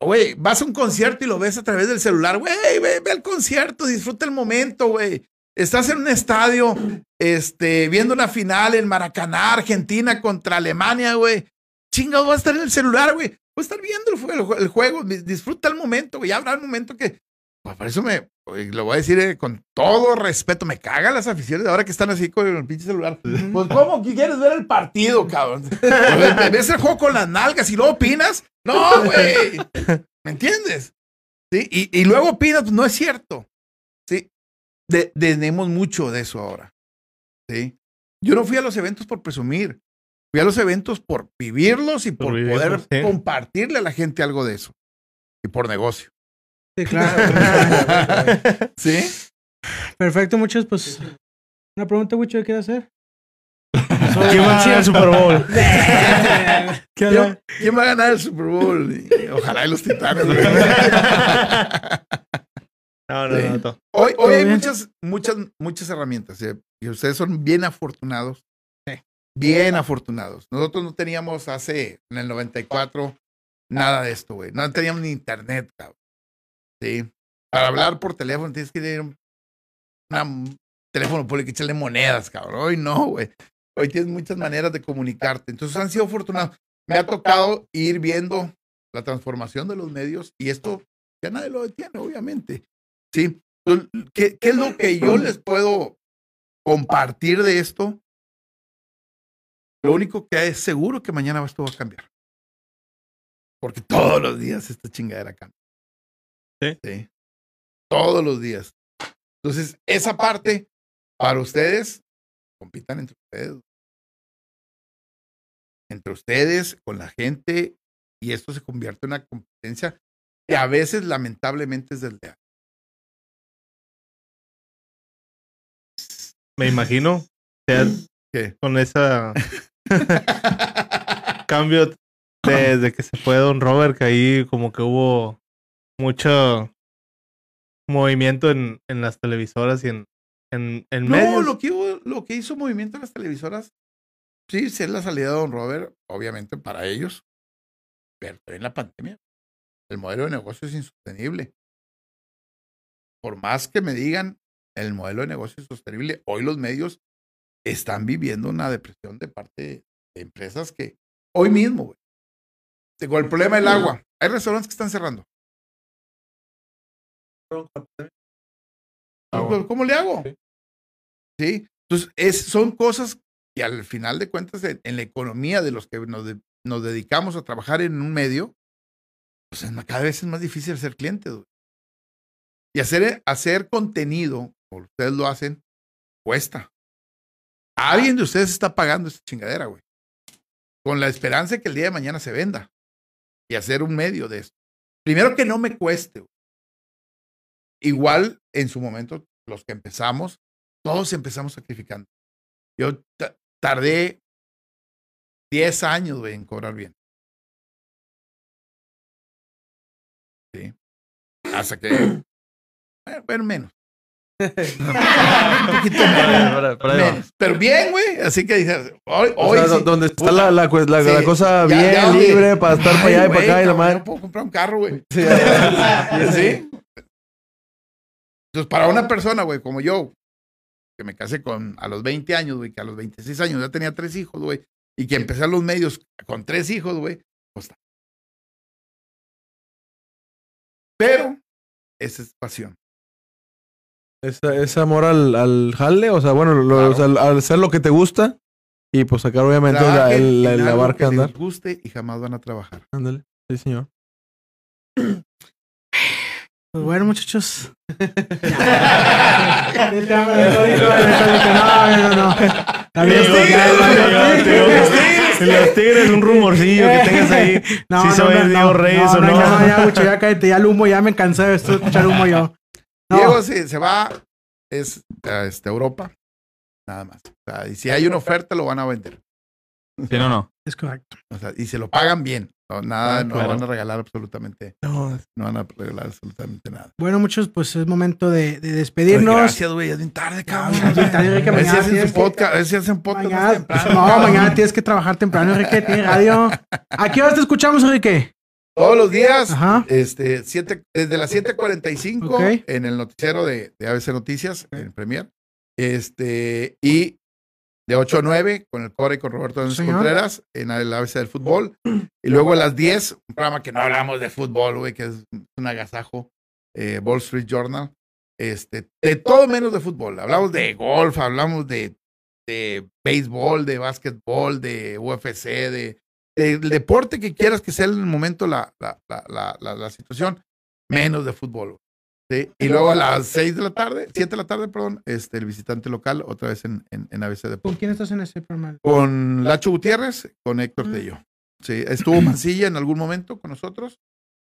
Güey, vas a un concierto y lo ves a través del celular. Güey, ve, ve el concierto, disfruta el momento, güey. Estás en un estadio, este, viendo una final en Maracaná, Argentina contra Alemania, güey. Chingado, vas a estar en el celular, güey. Voy a estar viendo el, jue- el juego, dis- disfruta el momento, güey. Ya habrá un momento que. Pues por eso me. Lo voy a decir eh, con todo respeto. Me cagan las aficiones de ahora que están así con el pinche celular. Pues, ¿cómo quieres ver el partido, cabrón? Pues, ¿Ves el juego con las nalgas y luego opinas? No, güey. ¿Me entiendes? Sí, y, y luego opinas, pues no es cierto. Sí. De- tenemos mucho de eso ahora. Sí. Yo no fui a los eventos por presumir. Fui a los eventos por vivirlos y por, Por vivirlos, poder sí. compartirle a la gente algo de eso. Y por negocio. Sí, claro. <laughs> ¿Sí? Perfecto, muchos, pues. Una pregunta, Wicho, ¿qué hacer? <laughs> ¿Quién va a ganar el Super Bowl? <laughs> ¿Qué ¿Quién, quién va a ganar el Super Bowl? Ojalá y los titanes. güey. No, no, Sí. no, no. Hoy, hoy hay muchas, muchas, muchas herramientas. eh, Y ustedes son bien afortunados. Bien afortunados. Nosotros no teníamos hace, en el 94, nada de esto, güey. No teníamos ni internet, cabrón. Sí. Para hablar por teléfono tienes que ir a un teléfono público y echarle monedas, cabrón. Hoy no, güey. Hoy tienes muchas maneras de comunicarte. Entonces han sido afortunados. Me ha tocado ir viendo la transformación de los medios y esto ya nadie lo detiene, obviamente. Sí. ¿Qué, qué es lo que yo les puedo compartir de esto? Lo único que es seguro que mañana esto va a cambiar. Porque todos los días esta chingadera cambia. Sí. Todos los días. Entonces, esa parte, para ustedes, compitan entre ustedes. Entre ustedes, con la gente, y esto se convierte en una competencia que a veces, lamentablemente, es desleal. Me imagino. o sea, ¿Qué? con esa <laughs> cambio desde que se fue Don Robert, que ahí como que hubo mucho movimiento en, en las televisoras y en, en, en No, medios. lo que, hubo- lo que hizo movimiento en las televisoras, sí, sí es la salida de Don Robert, obviamente para ellos, pero en la pandemia, el modelo de negocio es insostenible. Por más que me digan, el modelo de negocio es sostenible, hoy los medios están viviendo una depresión de parte de empresas que hoy mismo, güey. Con el problema del agua, hay restaurantes que están cerrando. Agua. ¿Cómo le hago? Sí. Entonces, es, son cosas que al final de cuentas, en, en la economía de los que nos, de- nos dedicamos a trabajar en un medio, pues es cada vez es más difícil ser cliente. Y hacer, hacer contenido, como ustedes lo hacen, cuesta. Alguien de ustedes está pagando esta chingadera, güey. Con la esperanza de que el día de mañana se venda. Y hacer un medio de esto. Primero que no me cueste. güey. Igual en su momento, los que empezamos, todos empezamos sacrificando. Yo ta- tardé 10 años, güey, en cobrar bien. Sí. Hasta que. <clears throat> Bueno, menos. <laughs> Un poquito menos. Ahí va. menos. Pero bien, güey. Así que dije, hoy, O hoy sea, do- sí. donde está la, la, la- la sí, cosa ya- bien ya, libre para estar para allá y para Ay, acá y la madre. cabrón, puedo comprar un carro, güey. Sí, <laughs> ¿Sí? Entonces, para una persona, güey, como yo, que me casé con a los 20 años, güey, que a los 26 años ya tenía tres hijos, güey, y que empecé a los medios con tres hijos, güey, pues está. Pero, esa es pasión. Es, es amor al, al jale, o sea, bueno, lo- Claro. o sea, al, al hacer lo que te gusta y pues sacar obviamente la, el- la, la barca que andar. les guste y jamás van a trabajar. Ándale, sí, señor. Pues bueno, muchachos. No, no, no. Los tigres, un rumorcillo que tengas ahí. <laughs> No, si se no, no, Diego no, Reyes no, o no, no. ya, ya, mucho, ya cállate, ya el humo, ya me cansé de esto, escuchar humo yo. No, Diego se, se va, es a este, Europa, nada más. O sea, y si hay una oferta, lo van a vender. ¿Sí o no? es correcto. O sea, y se lo pagan bien. No, nada, Ah, no claro. van a regalar absolutamente, No, no van a regalar absolutamente nada. Bueno, muchos, pues es momento de, de despedirnos. Gracias, güey, es bien tarde, cabrón. Es bien tarde, Enrique, A ver si mañana hacen que- podcast, ver si hacen podcast Mañana, temprano, no, cabrón. mañana tienes que trabajar temprano, Enrique, tiene radio. ¿A qué hora te escuchamos, Enrique? Todos los días, Ajá. este, siete, desde las 7:45 Ok. en el noticiero de, de ABC Noticias, en Premier. Este, y de 8 a 9 con el Core y con Roberto Hernández Señor. Contreras en el ABC del fútbol. Y luego a las 10, un programa que no hablamos de fútbol, güey, que es un agasajo, eh, Wall Street Journal. Este, de todo menos de fútbol. Hablamos de golf, hablamos de, de béisbol, de básquetbol, de UFC, de, del deporte que quieras que sea en el momento la, la, la, la, la- la situación, menos de fútbol. güey. Sí, y luego a las 6 de la tarde, 7 de la tarde, perdón, este, el visitante local, otra vez en, en, en ABC ¿Con Deportes. quién estás en ese programa? Con Lacho Gutiérrez, con Héctor Mm. Tello. Sí, estuvo <clears throat> Mancilla en algún momento con nosotros,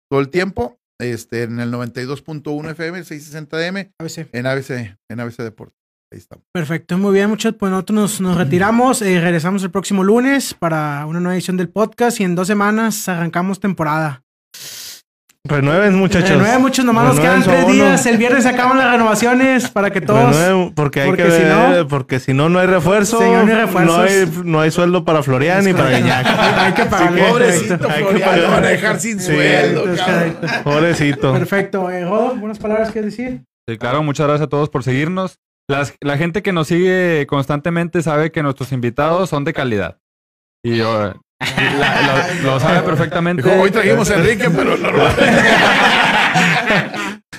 todo el tiempo, este, en el 92.1 FM, 660M, A ver si- en ABC, en ABC Deportes. Ahí estamos. Perfecto, muy bien, muchachos. Pues nosotros nos, nos retiramos. eh, regresamos el próximo lunes para una nueva edición del podcast y en dos semanas arrancamos temporada. Renueven, muchachos. Renueven muchos, nomás nos quedan tres días. El viernes se acaban las renovaciones para que todos. Renueven, porque hay porque que si ver, no- porque si no, no hay refuerzo. Señor, no hay refuerzos. No hay, no hay sueldo para Florian ni para Guiñac. Hay que pagarle. Pobrecito hay que pagar. van a dejar sin Sí. sueldo. Pobrecito. Perfecto. Eh, Rodo, ¿buenas palabras que decir? Sí, claro, muchas gracias a todos por seguirnos. Las- la gente que nos sigue constantemente sabe que nuestros invitados son de calidad. Y yo, la- lo, lo <laughs> sabe perfectamente. Dijo, hoy trajimos a Enrique, pero no <laughs>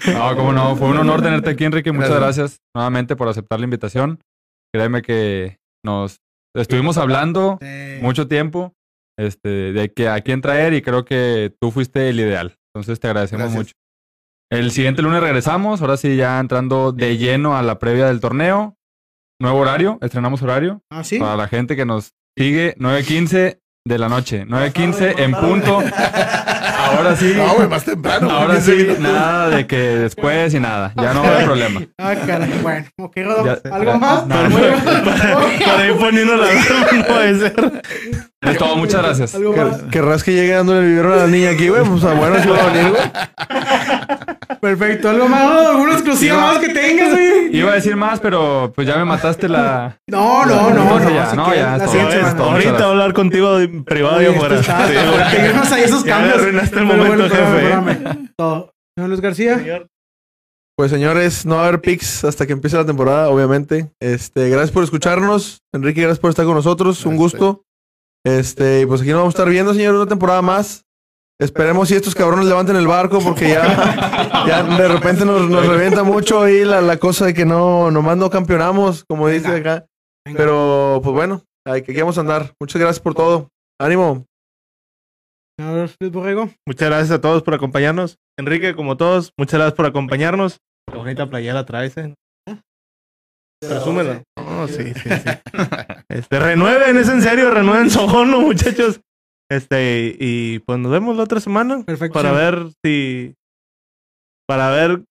<laughs> No, cómo no. Fue un honor tenerte aquí, Enrique. Muchas Gracias. gracias nuevamente por aceptar la invitación. Créeme que nos estuvimos hablando mucho tiempo este, de que a quién traer y creo que tú fuiste el ideal. Entonces te agradecemos Gracias. mucho. El siguiente lunes regresamos, ahora sí ya entrando de lleno a la previa del torneo. Nuevo horario, estrenamos horario. ¿Ah, sí? Para la gente que nos sigue, 9.15 de la noche. 9.15 en punto. Ahora sí. No, güey, más temprano. Ahora sí, que- nada de que después y nada. Ya no hay problema. Ah, caray. Bueno, ok, Rodo. ¿Algo ya- más? no, Muy bien. <laughs> Para ir poniendo la <laughs> no puede ser. Es todo, muchas gracias. ¿Algo más? ¿Quer- ¿Querrás que llegue dándole el biberón a la niña aquí, güey? Pues ah, bueno, sí va a venir, güey. Perfecto. ¿Algo más? ¿Alguna exclusiva más que tengas, güey? Iba a decir más, pero pues ya me mataste la. No, no, no, no. Ya, no, ya. Ahorita voy a hablar contigo de privado y afuera. ahí esos cambios. arruinaste el momento, jefe. Señor Luis García. Pues señores, no va a haber picks hasta que empiece la temporada, obviamente. Este, gracias por escucharnos. Enrique, gracias por estar con nosotros. Un gusto. Este, y pues aquí nos vamos a estar viendo, señor, una temporada más. Esperemos si estos cabrones levanten el barco porque ya, ya de repente nos, nos revienta mucho ahí la, la cosa de que no, nomás no campeonamos, como dice acá. Pero pues bueno, aquí vamos a andar. Muchas gracias por todo. Ánimo. Muchas gracias a todos por acompañarnos. Enrique, como todos, muchas gracias por acompañarnos. Qué bonita playera traes, eh. Presúmela. No, sí, sí, sí. <laughs> Este, renueven, es en serio, renueven su abono, muchachos. Este, y pues nos vemos la otra semana. Perfecto, Para ver si. Para ver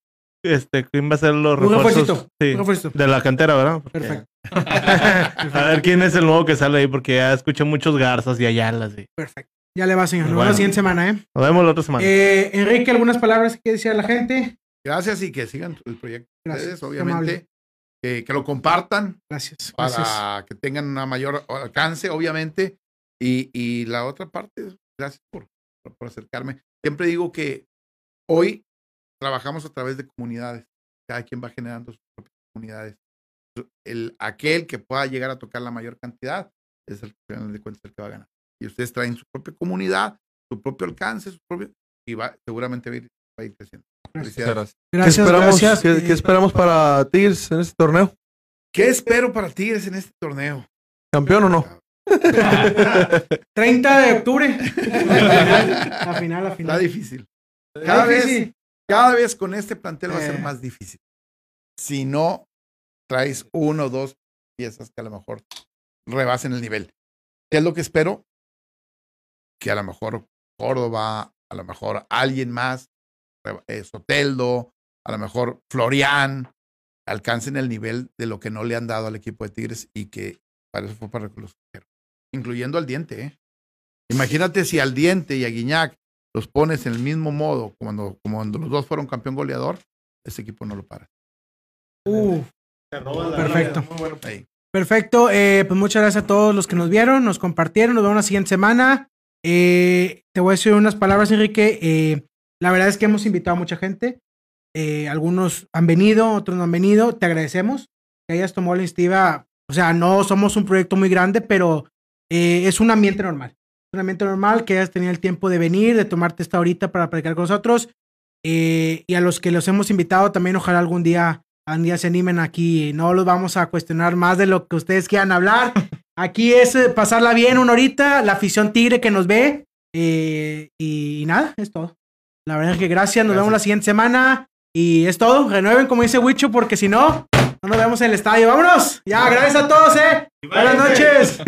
este quién va a ser los refuerzos. Sí, de la cantera, ¿verdad? Porque- Perfecto. <laughs> a ver quién es el nuevo que sale ahí, porque ya escucho muchos garzas y ayalas. y- Perfecto. Ya le va, señor. Nos vemos Bueno. la siguiente semana, ¿eh? Nos vemos la otra semana. eh Enrique, ¿algunas palabras que decir a la gente? Gracias y que sigan el proyecto. Gracias, Ustedes, obviamente. Que, que lo compartan Gracias. para Gracias. que tengan una mayor alcance, obviamente. Y, y la otra parte, gracias por, por- acercarme. Siempre digo que hoy trabajamos a través de comunidades. Cada quien va generando sus propias comunidades. El, aquel que pueda llegar a tocar la mayor cantidad es el que de cuentas el que va a ganar. Y ustedes traen su propia comunidad, su propio alcance, su propio, y va, seguramente va a ir, va a ir creciendo. Felicidades. gracias. ¿Qué esperamos, gracias. ¿qué, qué Eh, esperamos para Tigres en este torneo? ¿Qué espero para Tigres en este torneo? ¿Campeón o no? <laughs> 30 de octubre. <laughs> La final, la Está final. difícil. Está Cada vez, difícil. cada vez con este plantel va a Eh. ser más difícil. Si no traes uno o dos piezas que a lo mejor rebasen el nivel. ¿Qué es lo que espero? Que a lo mejor Córdoba, a lo mejor alguien más, eh, Soteldo, a lo mejor Florian, alcancen el nivel de lo que no le han dado al equipo de Tigres y que para eso fue para que los. Incluyendo al diente, ¿eh? Imagínate si al diente y a Guiñac los pones en el mismo modo cuando, como cuando los dos fueron campeón goleador, ese equipo no lo para. Uh, perfecto. Ahí. Perfecto. eh, pues muchas gracias a todos los que nos vieron, nos compartieron. Nos vemos la siguiente semana. Eh, te voy a decir unas palabras, Enrique. Eh, la verdad es que hemos invitado a mucha gente. Eh, algunos han venido, otros no han venido. Te agradecemos que hayas tomado la iniciativa. O sea, no somos un proyecto muy grande, pero eh, es un ambiente normal. Es un ambiente normal que hayas tenido el tiempo de venir, de tomarte esta horita para platicar con nosotros. Eh, y a los que los hemos invitado también, ojalá algún día, algún día se animen aquí. No los vamos a cuestionar más de lo que ustedes quieran hablar. <laughs> Aquí es pasarla bien una horita, la afición tigre que nos ve. eh, y, nada, es todo. La verdad es que gracias. Nos Gracias. vemos la siguiente semana. Y es todo. Renueven, como dice Wicho, porque si no, no nos vemos en el estadio. ¡Vámonos! Ya, gracias a todos, ¿eh? Buenas noches. <laughs>